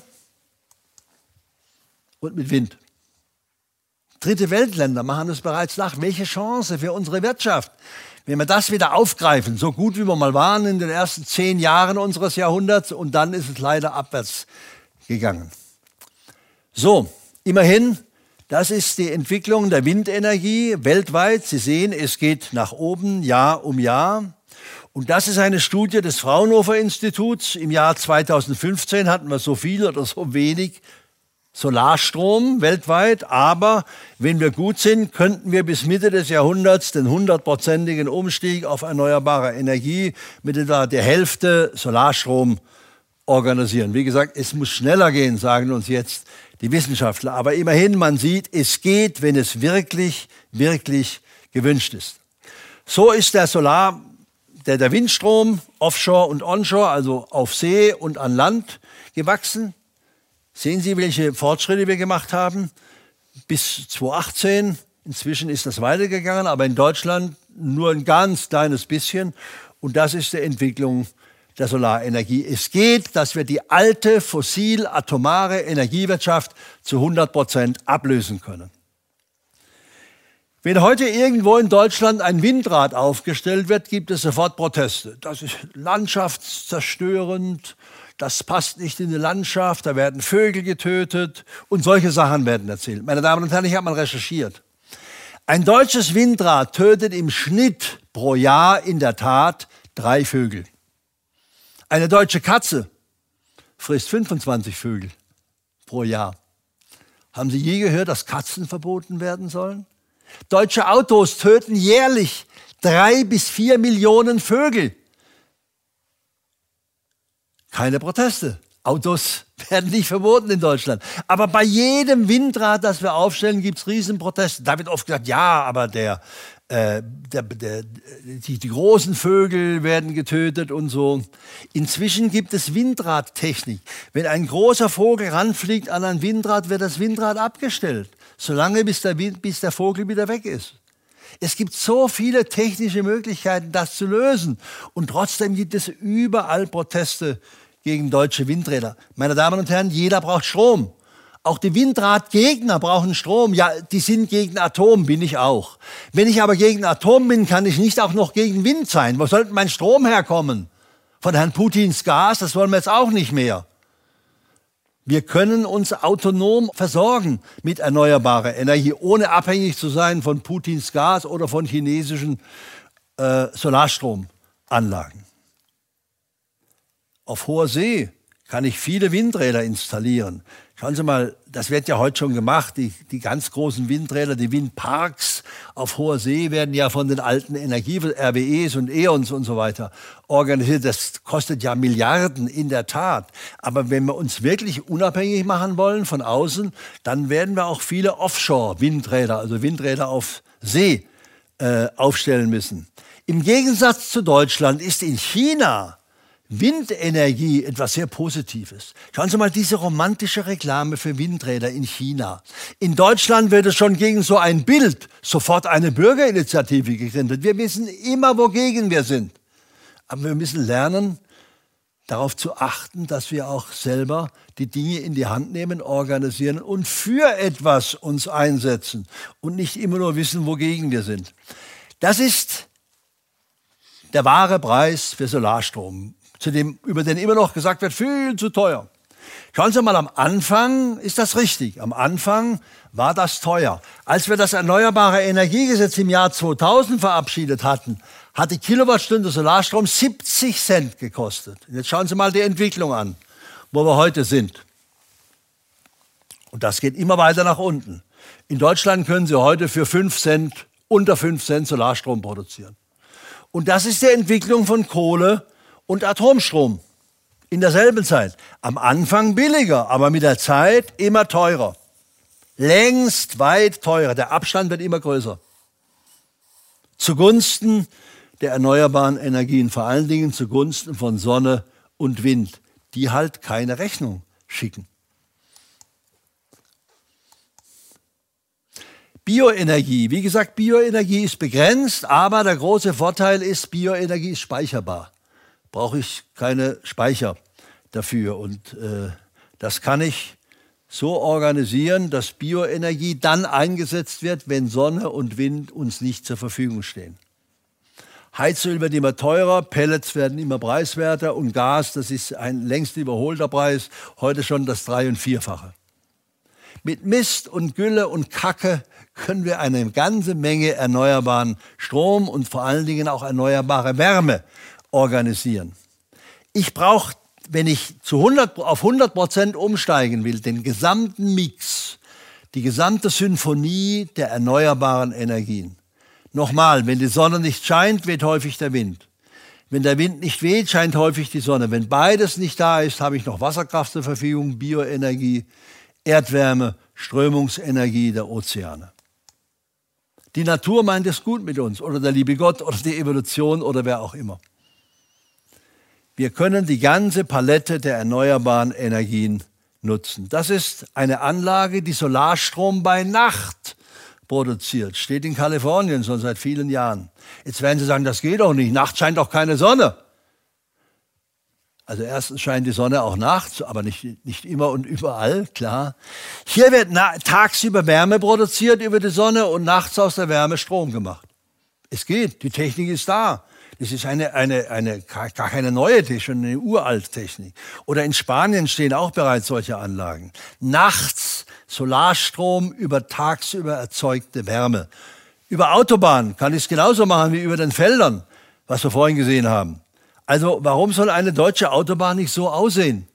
und mit Wind. Dritte Weltländer machen es bereits nach. Welche Chance für unsere Wirtschaft, wenn wir das wieder aufgreifen, so gut wie wir mal waren in den ersten zehn Jahren unseres Jahrhunderts und dann ist es leider abwärts gegangen. So, immerhin, das ist die Entwicklung der Windenergie weltweit. Sie sehen, es geht nach oben Jahr um Jahr. Und das ist eine Studie des Fraunhofer Instituts. Im Jahr 2015 hatten wir so viel oder so wenig Solarstrom weltweit, aber wenn wir gut sind, könnten wir bis Mitte des Jahrhunderts den hundertprozentigen Umstieg auf erneuerbare Energie mit etwa der Hälfte Solarstrom organisieren. Wie gesagt, es muss schneller gehen, sagen uns jetzt die Wissenschaftler. Aber immerhin, man sieht, es geht, wenn es wirklich, wirklich gewünscht ist. So ist der Solar der, der Windstrom offshore und onshore, also auf See und an Land gewachsen. Sehen Sie, welche Fortschritte wir gemacht haben? Bis 2018. Inzwischen ist das weitergegangen, aber in Deutschland nur ein ganz kleines bisschen. Und das ist die Entwicklung der Solarenergie. Es geht, dass wir die alte fossil-atomare Energiewirtschaft zu 100 Prozent ablösen können. Wenn heute irgendwo in Deutschland ein Windrad aufgestellt wird, gibt es sofort Proteste. Das ist landschaftszerstörend, das passt nicht in die Landschaft, da werden Vögel getötet und solche Sachen werden erzählt. Meine Damen und Herren, ich habe mal recherchiert. Ein deutsches Windrad tötet im Schnitt pro Jahr in der Tat drei Vögel. Eine deutsche Katze frisst 25 Vögel pro Jahr. Haben Sie je gehört, dass Katzen verboten werden sollen? Deutsche Autos töten jährlich drei bis vier Millionen Vögel. Keine Proteste. Autos werden nicht verboten in Deutschland. Aber bei jedem Windrad, das wir aufstellen, gibt es Riesenproteste. Da wird oft gesagt, ja, aber der, äh, der, der, die, die, großen Vögel werden getötet und so. Inzwischen gibt es Windradtechnik. Wenn ein großer Vogel ranfliegt an ein Windrad, wird das Windrad abgestellt solange bis der, bis der Vogel wieder weg ist. Es gibt so viele technische Möglichkeiten, das zu lösen. Und trotzdem gibt es überall Proteste gegen deutsche Windräder. Meine Damen und Herren, jeder braucht Strom. Auch die Windradgegner brauchen Strom. Ja, die sind gegen Atom, bin ich auch. Wenn ich aber gegen Atom bin, kann ich nicht auch noch gegen Wind sein. Wo sollte mein Strom herkommen? Von Herrn Putins Gas, das wollen wir jetzt auch nicht mehr. Wir können uns autonom versorgen mit erneuerbarer Energie, ohne abhängig zu sein von Putins Gas oder von chinesischen äh, Solarstromanlagen. Auf hoher See kann ich viele Windräder installieren. Schauen Sie mal, das wird ja heute schon gemacht. Die, die ganz großen Windräder, die Windparks auf hoher See werden ja von den alten Energie, RWEs und E.ONs und so weiter organisiert. Das kostet ja Milliarden in der Tat. Aber wenn wir uns wirklich unabhängig machen wollen von außen, dann werden wir auch viele Offshore-Windräder, also Windräder auf See, äh, aufstellen müssen. Im Gegensatz zu Deutschland ist in China Windenergie etwas sehr Positives. Schauen Sie mal diese romantische Reklame für Windräder in China. In Deutschland wird es schon gegen so ein Bild sofort eine Bürgerinitiative gegründet. Wir wissen immer, wogegen wir sind. Aber wir müssen lernen, darauf zu achten, dass wir auch selber die Dinge in die Hand nehmen, organisieren und für etwas uns einsetzen und nicht immer nur wissen, wogegen wir sind. Das ist der wahre Preis für Solarstrom zu dem, über den immer noch gesagt wird, viel zu teuer. Schauen Sie mal, am Anfang ist das richtig. Am Anfang war das teuer. Als wir das Erneuerbare Energiegesetz im Jahr 2000 verabschiedet hatten, hat die Kilowattstunde Solarstrom 70 Cent gekostet. Jetzt schauen Sie mal die Entwicklung an, wo wir heute sind. Und das geht immer weiter nach unten. In Deutschland können Sie heute für 5 Cent, unter 5 Cent Solarstrom produzieren. Und das ist die Entwicklung von Kohle und Atomstrom in derselben Zeit. Am Anfang billiger, aber mit der Zeit immer teurer. Längst weit teurer. Der Abstand wird immer größer. Zugunsten der erneuerbaren Energien, vor allen Dingen zugunsten von Sonne und Wind, die halt keine Rechnung schicken. Bioenergie. Wie gesagt, Bioenergie ist begrenzt, aber der große Vorteil ist, Bioenergie ist speicherbar brauche ich keine Speicher dafür. Und äh, das kann ich so organisieren, dass Bioenergie dann eingesetzt wird, wenn Sonne und Wind uns nicht zur Verfügung stehen. Heizöl wird immer teurer, Pellets werden immer preiswerter und Gas, das ist ein längst überholter Preis, heute schon das Drei- und Vierfache. Mit Mist und Gülle und Kacke können wir eine ganze Menge erneuerbaren Strom und vor allen Dingen auch erneuerbare Wärme organisieren. Ich brauche, wenn ich zu 100, auf 100 Prozent umsteigen will, den gesamten Mix, die gesamte Symphonie der erneuerbaren Energien. Nochmal, wenn die Sonne nicht scheint, weht häufig der Wind. Wenn der Wind nicht weht, scheint häufig die Sonne. Wenn beides nicht da ist, habe ich noch Wasserkraft zur Verfügung, Bioenergie, Erdwärme, Strömungsenergie der Ozeane. Die Natur meint es gut mit uns oder der liebe Gott oder die Evolution oder wer auch immer. Wir können die ganze Palette der erneuerbaren Energien nutzen. Das ist eine Anlage, die Solarstrom bei Nacht produziert. Steht in Kalifornien schon seit vielen Jahren. Jetzt werden Sie sagen, das geht doch nicht. Nachts scheint doch keine Sonne. Also erstens scheint die Sonne auch nachts, aber nicht, nicht immer und überall, klar. Hier wird tagsüber Wärme produziert über die Sonne und nachts aus der Wärme Strom gemacht. Es geht, die Technik ist da. Das ist eine, eine, eine, gar keine neue Technik, schon eine uralt Technik. Oder in Spanien stehen auch bereits solche Anlagen. Nachts Solarstrom über tagsüber erzeugte Wärme. Über Autobahnen kann ich es genauso machen wie über den Feldern, was wir vorhin gesehen haben. Also warum soll eine deutsche Autobahn nicht so aussehen?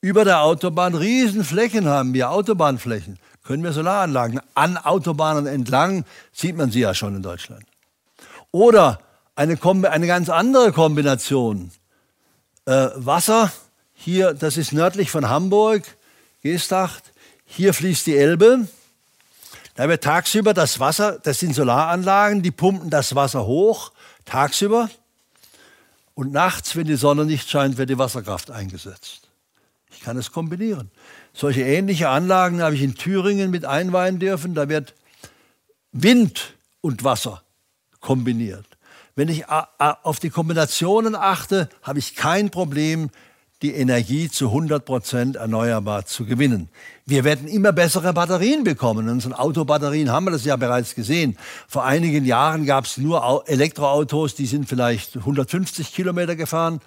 Über der Autobahn Riesenflächen haben wir, Autobahnflächen. Können wir Solaranlagen an Autobahnen entlang, sieht man sie ja schon in Deutschland. Oder eine, eine ganz andere Kombination. Äh, Wasser, hier, das ist nördlich von Hamburg, Geestacht, hier fließt die Elbe. Da wird tagsüber das Wasser, das sind Solaranlagen, die pumpen das Wasser hoch, tagsüber. Und nachts, wenn die Sonne nicht scheint, wird die Wasserkraft eingesetzt. Ich kann es kombinieren. Solche ähnliche Anlagen habe ich in Thüringen mit einweihen dürfen. Da wird Wind und Wasser kombiniert. Wenn ich auf die Kombinationen achte, habe ich kein Problem, die Energie zu 100 Prozent erneuerbar zu gewinnen. Wir werden immer bessere Batterien bekommen. In unseren Autobatterien haben wir das ja bereits gesehen. Vor einigen Jahren gab es nur Elektroautos, die sind vielleicht 150 Kilometer gefahren.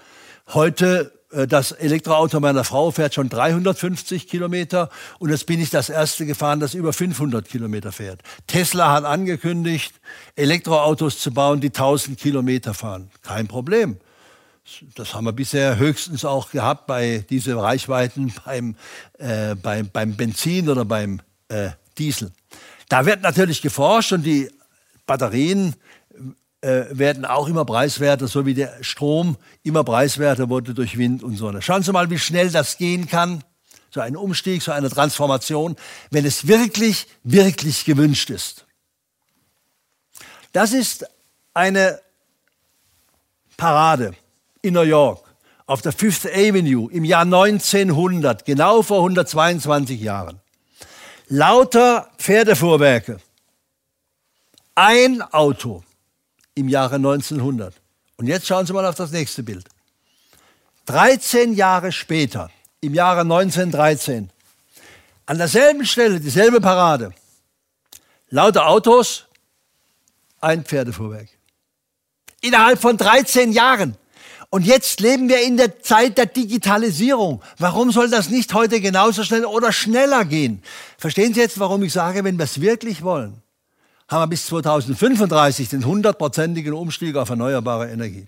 Heute das Elektroauto meiner Frau fährt schon 350 Kilometer und jetzt bin ich das erste gefahren, das über 500 Kilometer fährt. Tesla hat angekündigt, Elektroautos zu bauen, die 1000 Kilometer fahren. Kein Problem. Das haben wir bisher höchstens auch gehabt bei diesen Reichweiten beim, äh, beim, beim Benzin oder beim äh, Diesel. Da wird natürlich geforscht und die Batterien äh, werden auch immer preiswerter, so wie der Strom immer preiswerter wurde durch Wind und Sonne. Schauen Sie mal, wie schnell das gehen kann. So ein Umstieg, so eine Transformation, wenn es wirklich, wirklich gewünscht ist. Das ist eine Parade in New York auf der Fifth Avenue im Jahr 1900, genau vor 122 Jahren. Lauter Pferdefuhrwerke. Ein Auto im Jahre 1900. Und jetzt schauen Sie mal auf das nächste Bild. 13 Jahre später, im Jahre 1913, an derselben Stelle, dieselbe Parade, lauter Autos, ein Pferdefuhrwerk. Innerhalb von 13 Jahren. Und jetzt leben wir in der Zeit der Digitalisierung. Warum soll das nicht heute genauso schnell oder schneller gehen? Verstehen Sie jetzt, warum ich sage, wenn wir es wirklich wollen, haben wir bis 2035 den hundertprozentigen Umstieg auf erneuerbare Energie.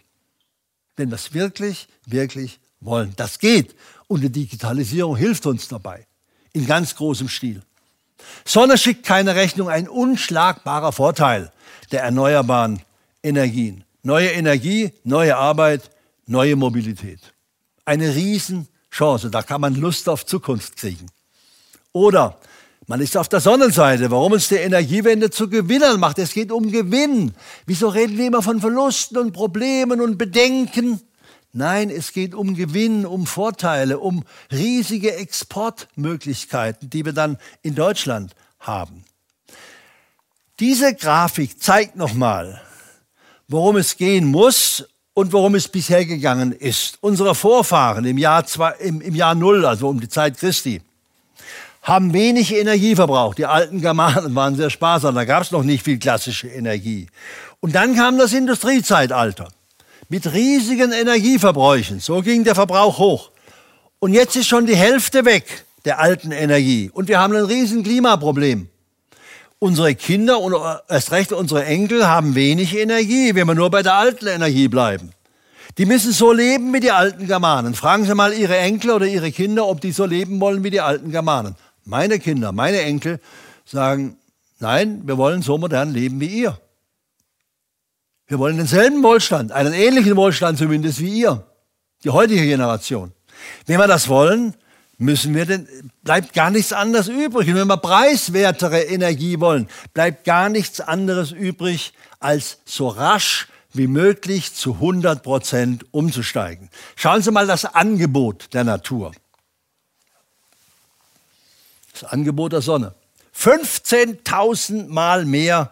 Wenn wir es wirklich, wirklich wollen. Das geht. Und die Digitalisierung hilft uns dabei. In ganz großem Stil. Sonne schickt keine Rechnung, ein unschlagbarer Vorteil der erneuerbaren Energien. Neue Energie, neue Arbeit, neue Mobilität. Eine Riesenchance, da kann man Lust auf Zukunft kriegen. Oder man ist auf der Sonnenseite, warum uns die Energiewende zu Gewinnern macht. Es geht um Gewinn. Wieso reden wir immer von Verlusten und Problemen und Bedenken? Nein, es geht um Gewinn, um Vorteile, um riesige Exportmöglichkeiten, die wir dann in Deutschland haben. Diese Grafik zeigt nochmal, worum es gehen muss und worum es bisher gegangen ist. Unsere Vorfahren im Jahr, zwei, im, im Jahr Null, also um die Zeit Christi, haben wenig Energie verbraucht. Die alten Germanen waren sehr sparsam, da gab es noch nicht viel klassische Energie. Und dann kam das Industriezeitalter mit riesigen Energieverbräuchen. So ging der Verbrauch hoch. Und jetzt ist schon die Hälfte weg der alten Energie. Und wir haben ein riesen Klimaproblem. Unsere Kinder und erst recht unsere Enkel haben wenig Energie, wenn wir nur bei der alten Energie bleiben. Die müssen so leben wie die alten Germanen. Fragen Sie mal Ihre Enkel oder Ihre Kinder, ob die so leben wollen wie die alten Germanen. Meine Kinder, meine Enkel sagen, nein, wir wollen so modern leben wie ihr. Wir wollen denselben Wohlstand, einen ähnlichen Wohlstand zumindest wie ihr, die heutige Generation. Wenn wir das wollen, müssen wir denn, bleibt gar nichts anderes übrig. Und wenn wir preiswertere Energie wollen, bleibt gar nichts anderes übrig, als so rasch wie möglich zu 100 Prozent umzusteigen. Schauen Sie mal das Angebot der Natur. Das Angebot der Sonne. 15.000 Mal mehr,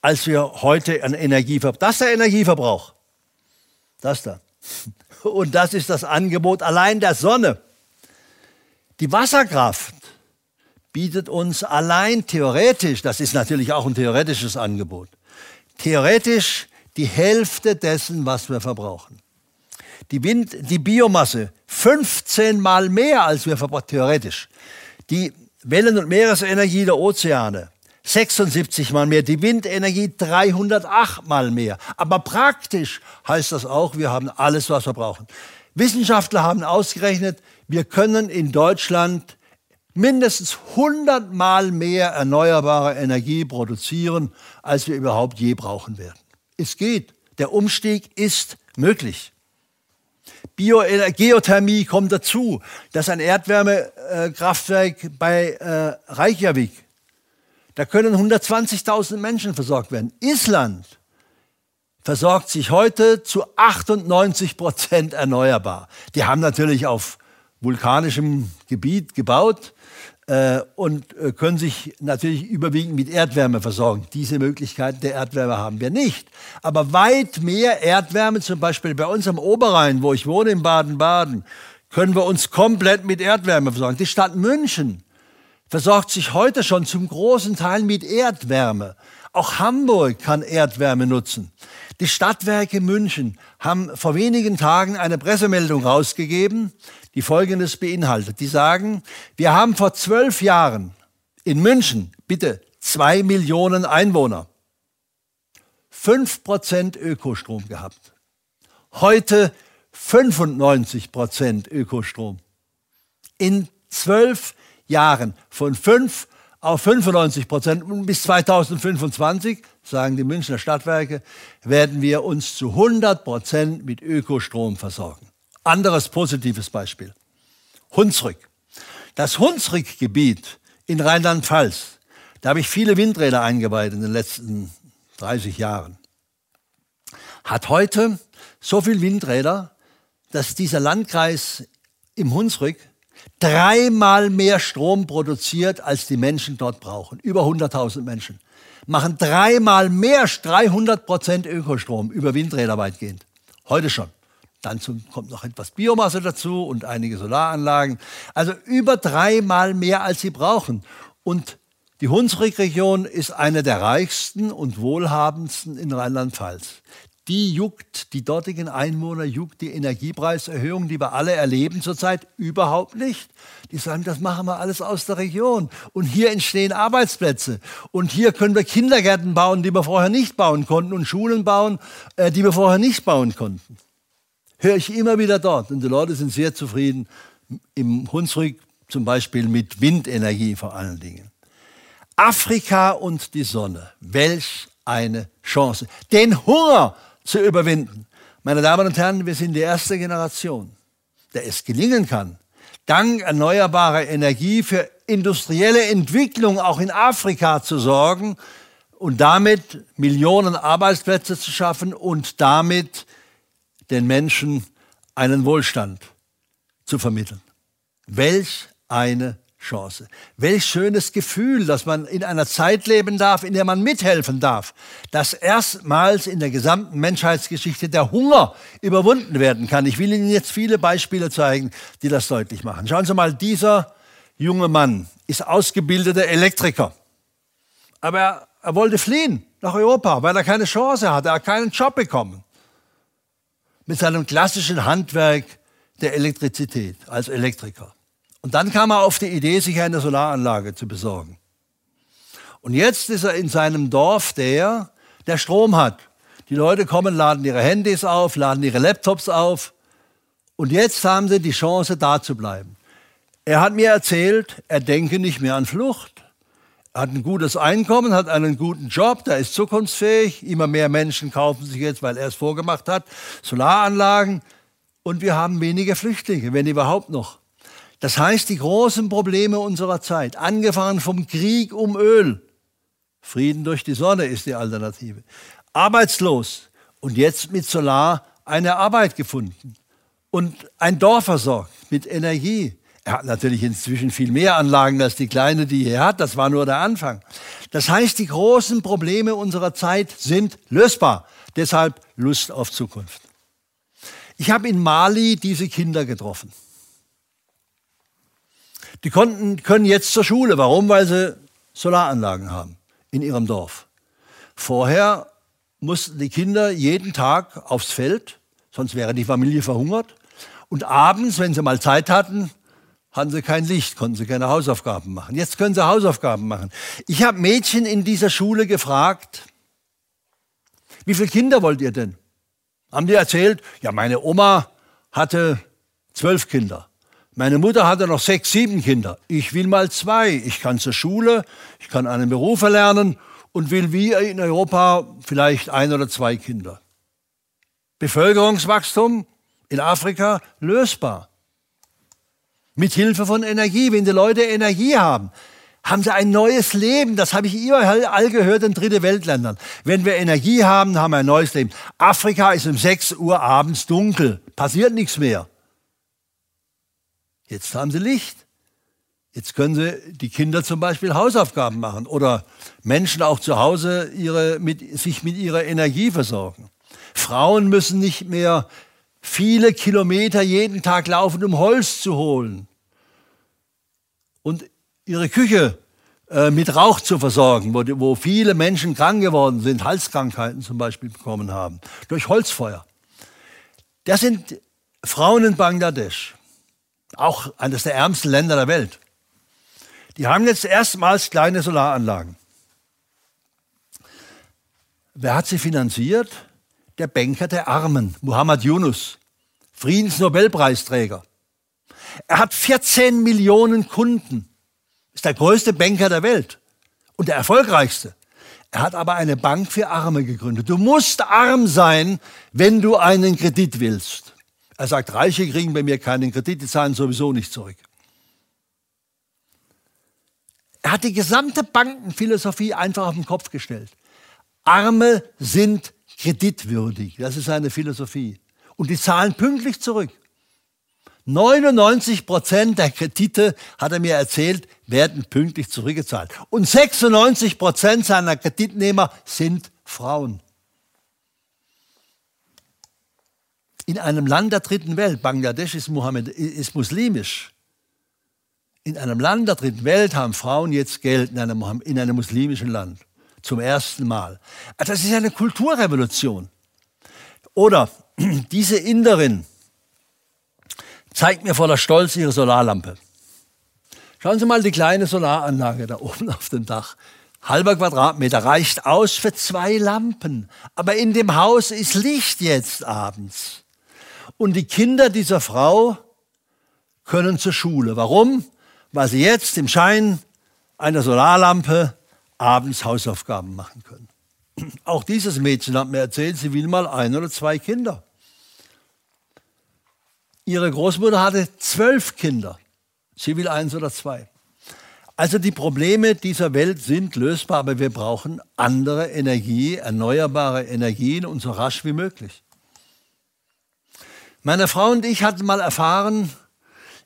als wir heute an Energie verbrauchen. Das ist der Energieverbrauch. Das da. Und das ist das Angebot allein der Sonne. Die Wasserkraft bietet uns allein theoretisch, das ist natürlich auch ein theoretisches Angebot, theoretisch die Hälfte dessen, was wir verbrauchen. Die, Wind, die Biomasse 15 mal mehr, als wir verbrauchen, theoretisch. Die Wellen- und Meeresenergie der Ozeane 76 mal mehr, die Windenergie 308 mal mehr. Aber praktisch heißt das auch, wir haben alles, was wir brauchen. Wissenschaftler haben ausgerechnet, wir können in Deutschland mindestens 100 Mal mehr erneuerbare Energie produzieren, als wir überhaupt je brauchen werden. Es geht. Der Umstieg ist möglich. Bio Geothermie kommt dazu. Das ist ein Erdwärmekraftwerk bei äh, Reykjavik. Da können 120.000 Menschen versorgt werden. Island versorgt sich heute zu 98 Prozent erneuerbar. Die haben natürlich auf vulkanischem Gebiet gebaut äh, und äh, können sich natürlich überwiegend mit Erdwärme versorgen. Diese Möglichkeiten der Erdwärme haben wir nicht. Aber weit mehr Erdwärme, zum Beispiel bei uns am Oberrhein, wo ich wohne in Baden-Baden, können wir uns komplett mit Erdwärme versorgen. Die Stadt München versorgt sich heute schon zum großen Teil mit Erdwärme. Auch Hamburg kann Erdwärme nutzen. Die Stadtwerke München haben vor wenigen Tagen eine Pressemeldung rausgegeben, die Folgendes beinhaltet. Die sagen, wir haben vor zwölf Jahren in München, bitte, zwei Millionen Einwohner, fünf Prozent Ökostrom gehabt. Heute 95 Prozent Ökostrom. In zwölf Jahren von 5 auf 95 Prozent bis 2025, sagen die Münchner Stadtwerke, werden wir uns zu 100 Prozent mit Ökostrom versorgen. Anderes positives Beispiel. Hunsrück. Das Hunsrück-Gebiet in Rheinland-Pfalz, da habe ich viele Windräder eingeweiht in den letzten 30 Jahren, hat heute so viele Windräder, dass dieser Landkreis im Hunsrück dreimal mehr Strom produziert, als die Menschen dort brauchen. Über 100.000 Menschen machen dreimal mehr, 300 Prozent Ökostrom über Windräder weitgehend. Heute schon. Dann kommt noch etwas Biomasse dazu und einige Solaranlagen. Also über dreimal mehr, als sie brauchen. Und die Hunsrück-Region ist eine der reichsten und wohlhabendsten in Rheinland-Pfalz die juckt, die dortigen Einwohner juckt die Energiepreiserhöhung, die wir alle erleben zurzeit, überhaupt nicht. Die sagen, das machen wir alles aus der Region. Und hier entstehen Arbeitsplätze. Und hier können wir Kindergärten bauen, die wir vorher nicht bauen konnten. Und Schulen bauen, äh, die wir vorher nicht bauen konnten. Höre ich immer wieder dort. Und die Leute sind sehr zufrieden. Im Hunsrück zum Beispiel mit Windenergie vor allen Dingen. Afrika und die Sonne. Welch eine Chance. Den Hunger zu überwinden. Meine Damen und Herren, wir sind die erste Generation, der es gelingen kann, dank erneuerbarer Energie für industrielle Entwicklung auch in Afrika zu sorgen und damit Millionen Arbeitsplätze zu schaffen und damit den Menschen einen Wohlstand zu vermitteln. Welch eine Chance. Welch schönes Gefühl, dass man in einer Zeit leben darf, in der man mithelfen darf, dass erstmals in der gesamten Menschheitsgeschichte der Hunger überwunden werden kann. Ich will Ihnen jetzt viele Beispiele zeigen, die das deutlich machen. Schauen Sie mal, dieser junge Mann ist ausgebildeter Elektriker. Aber er, er wollte fliehen nach Europa, weil er keine Chance hatte, er hat keinen Job bekommen. Mit seinem klassischen Handwerk der Elektrizität als Elektriker. Und dann kam er auf die Idee, sich eine Solaranlage zu besorgen. Und jetzt ist er in seinem Dorf der, der Strom hat. Die Leute kommen, laden ihre Handys auf, laden ihre Laptops auf. Und jetzt haben sie die Chance, da zu bleiben. Er hat mir erzählt, er denke nicht mehr an Flucht. Hat ein gutes Einkommen, hat einen guten Job, der ist zukunftsfähig. Immer mehr Menschen kaufen sich jetzt, weil er es vorgemacht hat, Solaranlagen. Und wir haben weniger Flüchtlinge, wenn überhaupt noch. Das heißt, die großen Probleme unserer Zeit, angefangen vom Krieg um Öl, Frieden durch die Sonne ist die Alternative, arbeitslos und jetzt mit Solar eine Arbeit gefunden und ein Dorf versorgt mit Energie. Er hat natürlich inzwischen viel mehr Anlagen als die kleine, die er hat. Das war nur der Anfang. Das heißt, die großen Probleme unserer Zeit sind lösbar. Deshalb Lust auf Zukunft. Ich habe in Mali diese Kinder getroffen. Die konnten, können jetzt zur Schule. Warum? Weil sie Solaranlagen haben in ihrem Dorf. Vorher mussten die Kinder jeden Tag aufs Feld, sonst wäre die Familie verhungert. Und abends, wenn sie mal Zeit hatten, hatten sie kein Licht, konnten sie keine Hausaufgaben machen. Jetzt können sie Hausaufgaben machen. Ich habe Mädchen in dieser Schule gefragt, wie viele Kinder wollt ihr denn? Haben die erzählt, ja, meine Oma hatte zwölf Kinder. Meine Mutter hatte noch sechs, sieben Kinder. Ich will mal zwei. Ich kann zur Schule, ich kann einen Beruf erlernen und will wie in Europa vielleicht ein oder zwei Kinder. Bevölkerungswachstum in Afrika lösbar. Mit Hilfe von Energie. Wenn die Leute Energie haben, haben sie ein neues Leben. Das habe ich überall gehört in dritte Weltländern. Wenn wir Energie haben, haben wir ein neues Leben. Afrika ist um 6 Uhr abends dunkel. Passiert nichts mehr. Jetzt haben sie Licht. Jetzt können sie die Kinder zum Beispiel Hausaufgaben machen oder Menschen auch zu Hause ihre, mit, sich mit ihrer Energie versorgen. Frauen müssen nicht mehr viele Kilometer jeden Tag laufen, um Holz zu holen und ihre Küche äh, mit Rauch zu versorgen, wo, wo viele Menschen krank geworden sind, Halskrankheiten zum Beispiel bekommen haben, durch Holzfeuer. Das sind Frauen in Bangladesch auch eines der ärmsten Länder der Welt. Die haben jetzt erstmals kleine Solaranlagen. Wer hat sie finanziert? Der Banker der Armen, Muhammad Yunus, Friedensnobelpreisträger. Er hat 14 Millionen Kunden, ist der größte Banker der Welt und der erfolgreichste. Er hat aber eine Bank für Arme gegründet. Du musst arm sein, wenn du einen Kredit willst. Er sagt, Reiche kriegen bei mir keinen Kredit, die zahlen sowieso nicht zurück. Er hat die gesamte Bankenphilosophie einfach auf den Kopf gestellt. Arme sind kreditwürdig. Das ist seine Philosophie. Und die zahlen pünktlich zurück. 99 Prozent der Kredite, hat er mir erzählt, werden pünktlich zurückgezahlt. Und 96 Prozent seiner Kreditnehmer sind Frauen. In einem Land der dritten Welt, Bangladesch ist, Mohammed, ist muslimisch, in einem Land der dritten Welt haben Frauen jetzt Geld in einem, in einem muslimischen Land. Zum ersten Mal. Das ist eine Kulturrevolution. Oder diese Inderin, zeigt mir voller Stolz ihre Solarlampe. Schauen Sie mal die kleine Solaranlage da oben auf dem Dach. Halber Quadratmeter reicht aus für zwei Lampen. Aber in dem Haus ist Licht jetzt abends. Und die Kinder dieser Frau können zur Schule. Warum? Weil sie jetzt im Schein einer Solarlampe abends Hausaufgaben machen können. Auch dieses Mädchen hat mir erzählt, sie will mal ein oder zwei Kinder. Ihre Großmutter hatte zwölf Kinder. Sie will eins oder zwei. Also die Probleme dieser Welt sind lösbar, aber wir brauchen andere Energie, erneuerbare Energien und so rasch wie möglich. Meine Frau und ich hatten mal erfahren,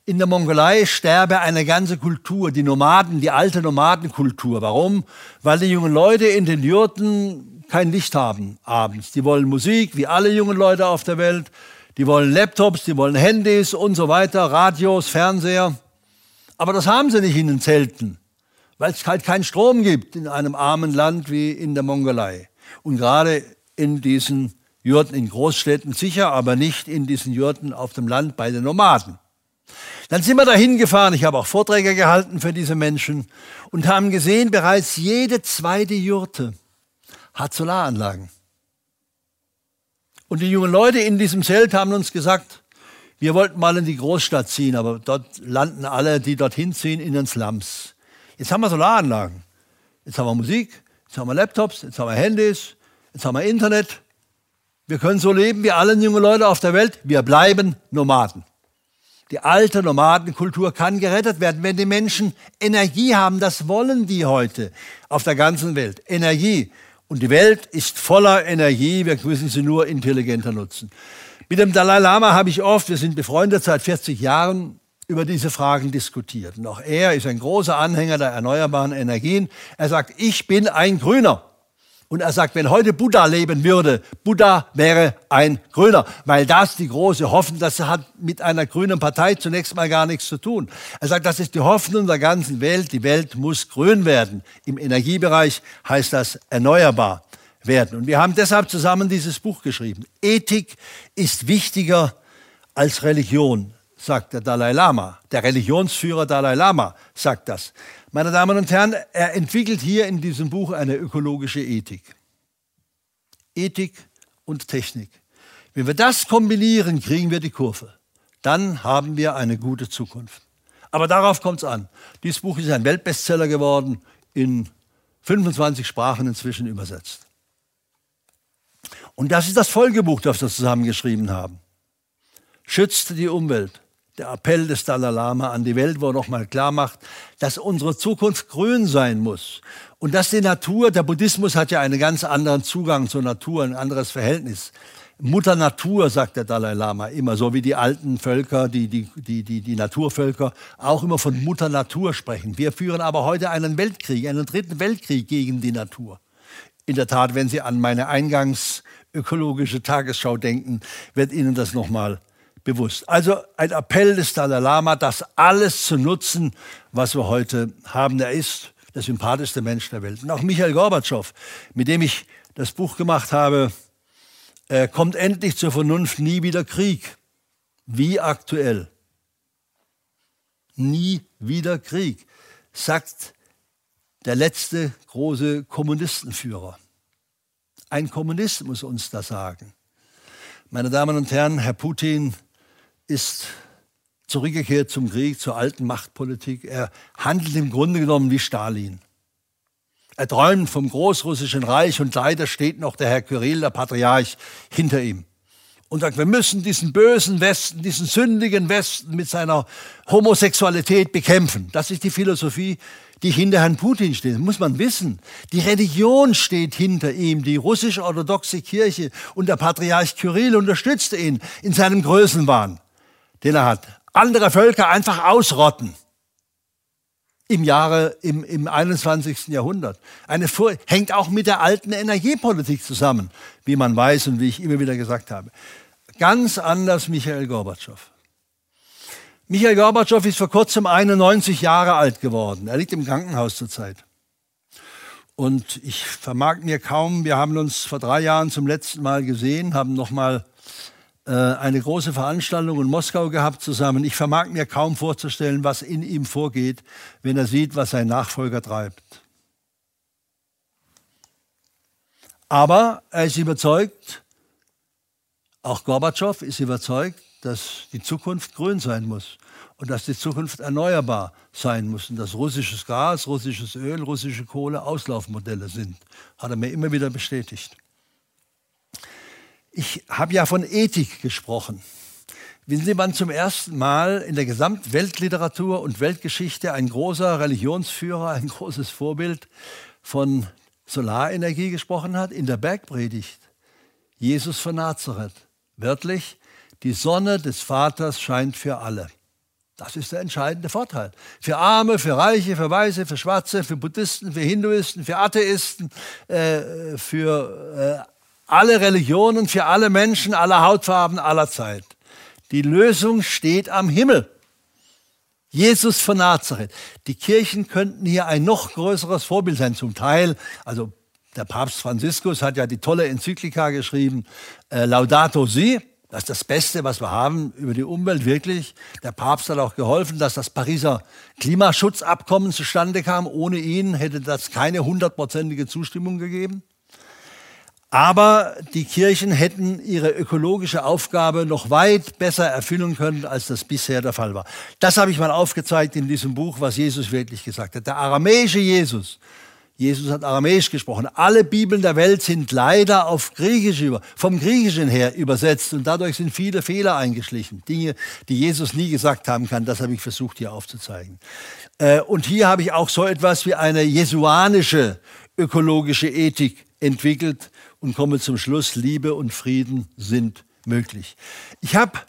in der Mongolei sterbe eine ganze Kultur, die Nomaden, die alte Nomadenkultur. Warum? Weil die jungen Leute in den Jurten kein Licht haben abends. Die wollen Musik, wie alle jungen Leute auf der Welt. Die wollen Laptops, die wollen Handys und so weiter, Radios, Fernseher. Aber das haben sie nicht in den Zelten, weil es halt keinen Strom gibt in einem armen Land wie in der Mongolei. Und gerade in diesen Jurten in Großstädten sicher, aber nicht in diesen Jurten auf dem Land bei den Nomaden. Dann sind wir dahin gefahren. Ich habe auch Vorträge gehalten für diese Menschen und haben gesehen, bereits jede zweite Jurte hat Solaranlagen. Und die jungen Leute in diesem Zelt haben uns gesagt, wir wollten mal in die Großstadt ziehen, aber dort landen alle, die dorthin ziehen, in den Slums. Jetzt haben wir Solaranlagen. Jetzt haben wir Musik, jetzt haben wir Laptops, jetzt haben wir Handys, jetzt haben wir Internet. Wir können so leben wie alle jungen Leute auf der Welt. Wir bleiben Nomaden. Die alte Nomadenkultur kann gerettet werden, wenn die Menschen Energie haben. Das wollen die heute auf der ganzen Welt. Energie. Und die Welt ist voller Energie, wir müssen sie nur intelligenter nutzen. Mit dem Dalai Lama habe ich oft, wir sind befreundet seit 40 Jahren, über diese Fragen diskutiert. Und auch er ist ein großer Anhänger der erneuerbaren Energien. Er sagt, ich bin ein Grüner. Und er sagt, wenn heute Buddha leben würde, Buddha wäre ein Grüner, weil das die große Hoffnung, das hat mit einer grünen Partei zunächst mal gar nichts zu tun. Er sagt, das ist die Hoffnung der ganzen Welt, die Welt muss grün werden. Im Energiebereich heißt das erneuerbar werden. Und wir haben deshalb zusammen dieses Buch geschrieben. Ethik ist wichtiger als Religion, sagt der Dalai Lama. Der Religionsführer Dalai Lama sagt das. Meine Damen und Herren, er entwickelt hier in diesem Buch eine ökologische Ethik. Ethik und Technik. Wenn wir das kombinieren, kriegen wir die Kurve. Dann haben wir eine gute Zukunft. Aber darauf kommt es an. Dieses Buch ist ein Weltbestseller geworden, in 25 Sprachen inzwischen übersetzt. Und das ist das Folgebuch, das wir zusammengeschrieben haben. Schützt die Umwelt der Appell des Dalai Lama an die Welt, wo er nochmal klar macht, dass unsere Zukunft grün sein muss und dass die Natur, der Buddhismus hat ja einen ganz anderen Zugang zur Natur, ein anderes Verhältnis. Mutter Natur, sagt der Dalai Lama immer, so wie die alten Völker, die, die, die, die, die Naturvölker auch immer von Mutter Natur sprechen. Wir führen aber heute einen Weltkrieg, einen dritten Weltkrieg gegen die Natur. In der Tat, wenn Sie an meine eingangs ökologische Tagesschau denken, wird Ihnen das nochmal bewusst. Also ein Appell des Dalai Lama, das alles zu nutzen, was wir heute haben. Er ist der sympathischste Mensch der Welt. Und auch Michael Gorbatschow, mit dem ich das Buch gemacht habe, äh, kommt endlich zur Vernunft, nie wieder Krieg. Wie aktuell. Nie wieder Krieg, sagt der letzte große Kommunistenführer. Ein Kommunist muss uns das sagen. Meine Damen und Herren, Herr Putin ist zurückgekehrt zum Krieg, zur alten Machtpolitik. Er handelt im Grunde genommen wie Stalin. Er träumt vom großrussischen Reich und leider steht noch der Herr Kyrill, der Patriarch, hinter ihm. Und sagt, wir müssen diesen bösen Westen, diesen sündigen Westen mit seiner Homosexualität bekämpfen. Das ist die Philosophie, die hinter Herrn Putin steht. Das muss man wissen. Die Religion steht hinter ihm. Die russisch-orthodoxe Kirche und der Patriarch Kyrill unterstützte ihn in seinem Größenwahn, den er hat. Andere Völker einfach ausrotten im Jahre, im, im 21. Jahrhundert. Eine Vor hängt auch mit der alten Energiepolitik zusammen, wie man weiß und wie ich immer wieder gesagt habe. Ganz anders Michael Gorbatschow. Michael Gorbatschow ist vor kurzem 91 Jahre alt geworden. Er liegt im Krankenhaus zurzeit. Und ich vermag mir kaum, wir haben uns vor drei Jahren zum letzten Mal gesehen, haben nochmal eine große Veranstaltung in Moskau gehabt zusammen. Ich vermag mir kaum vorzustellen, was in ihm vorgeht, wenn er sieht, was sein Nachfolger treibt. Aber er ist überzeugt, auch Gorbatschow ist überzeugt, dass die Zukunft grün sein muss und dass die Zukunft erneuerbar sein muss und dass russisches Gas, russisches Öl, russische Kohle Auslaufmodelle sind. Hat er mir immer wieder bestätigt. Ich habe ja von Ethik gesprochen. Wissen Sie, wann zum ersten Mal in der Gesamtweltliteratur und Weltgeschichte ein großer Religionsführer, ein großes Vorbild von Solarenergie gesprochen hat? In der Bergpredigt. Jesus von Nazareth. Wörtlich, die Sonne des Vaters scheint für alle. Das ist der entscheidende Vorteil. Für Arme, für Reiche, für Weiße, für Schwarze, für Buddhisten, für Hinduisten, für Atheisten, äh, für äh, alle Religionen, für alle Menschen, aller Hautfarben, aller Zeit. Die Lösung steht am Himmel. Jesus von Nazareth. Die Kirchen könnten hier ein noch größeres Vorbild sein, zum Teil. Also der Papst Franziskus hat ja die tolle Enzyklika geschrieben, äh, Laudato Si. Das ist das Beste, was wir haben über die Umwelt, wirklich. Der Papst hat auch geholfen, dass das Pariser Klimaschutzabkommen zustande kam. Ohne ihn hätte das keine hundertprozentige Zustimmung gegeben. Aber die Kirchen hätten ihre ökologische Aufgabe noch weit besser erfüllen können, als das bisher der Fall war. Das habe ich mal aufgezeigt in diesem Buch, was Jesus wirklich gesagt hat. Der aramäische Jesus Jesus hat Aramäisch gesprochen. Alle Bibeln der Welt sind leider auf Griechisch über, vom Griechischen her übersetzt und dadurch sind viele Fehler eingeschlichen. Dinge, die Jesus nie gesagt haben kann, das habe ich versucht hier aufzuzeigen. Äh, und hier habe ich auch so etwas wie eine jesuanische ökologische Ethik entwickelt und komme zum Schluss, Liebe und Frieden sind möglich. Ich habe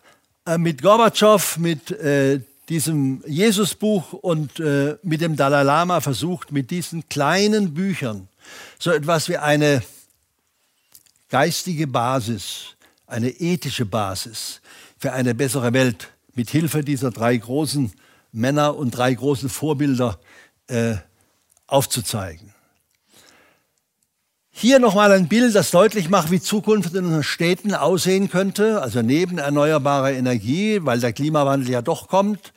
äh, mit Gorbatschow, mit äh, diesem Jesusbuch und äh, mit dem Dalai Lama versucht, mit diesen kleinen Büchern so etwas wie eine geistige Basis, eine ethische Basis für eine bessere Welt mit Hilfe dieser drei großen Männer und drei großen Vorbilder äh, aufzuzeigen. Hier nochmal ein Bild, das deutlich macht, wie Zukunft in unseren Städten aussehen könnte. Also neben erneuerbarer Energie, weil der Klimawandel ja doch kommt,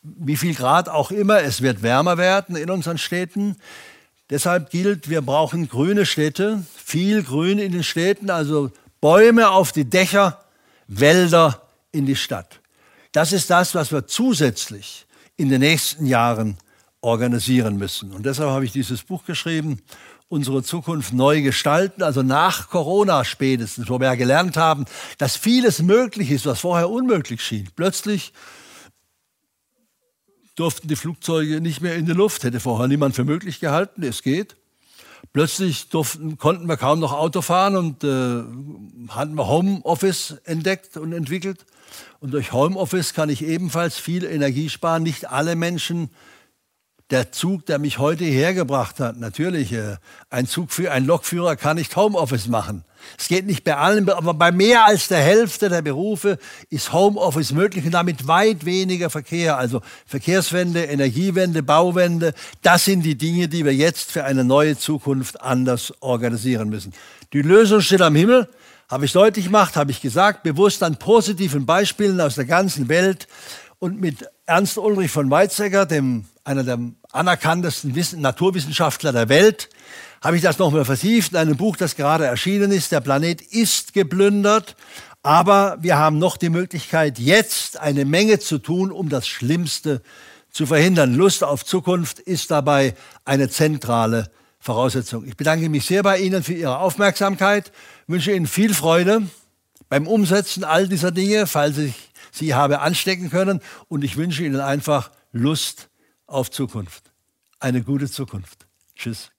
wie viel Grad auch immer, es wird wärmer werden in unseren Städten. Deshalb gilt, wir brauchen grüne Städte, viel Grün in den Städten, also Bäume auf die Dächer, Wälder in die Stadt. Das ist das, was wir zusätzlich in den nächsten Jahren organisieren müssen. Und deshalb habe ich dieses Buch geschrieben, unsere Zukunft neu gestalten, also nach Corona spätestens, wo wir ja gelernt haben, dass vieles möglich ist, was vorher unmöglich schien. Plötzlich durften die Flugzeuge nicht mehr in die Luft. Hätte vorher niemand für möglich gehalten, es geht. Plötzlich durften, konnten wir kaum noch Auto fahren und äh, hatten wir Homeoffice entdeckt und entwickelt. Und durch Homeoffice kann ich ebenfalls viel Energie sparen. Nicht alle Menschen der Zug, der mich heute hergebracht hat, natürlich, äh, ein Zug für ein Lokführer kann nicht Homeoffice machen. Es geht nicht bei allen, aber bei mehr als der Hälfte der Berufe ist Homeoffice möglich und damit weit weniger Verkehr. Also Verkehrswende, Energiewende, Bauwende, das sind die Dinge, die wir jetzt für eine neue Zukunft anders organisieren müssen. Die Lösung steht am Himmel, habe ich deutlich gemacht, habe ich gesagt, bewusst an positiven Beispielen aus der ganzen Welt und mit Ernst Ulrich von Weizsäcker, dem, einer der anerkanntesten Wissen, Naturwissenschaftler der Welt, habe ich das nochmal vertieft in einem Buch, das gerade erschienen ist. Der Planet ist geplündert. Aber wir haben noch die Möglichkeit, jetzt eine Menge zu tun, um das Schlimmste zu verhindern. Lust auf Zukunft ist dabei eine zentrale Voraussetzung. Ich bedanke mich sehr bei Ihnen für Ihre Aufmerksamkeit, wünsche Ihnen viel Freude beim Umsetzen all dieser Dinge, falls ich Sie habe anstecken können. Und ich wünsche Ihnen einfach Lust auf Zukunft. Eine gute Zukunft. Tschüss.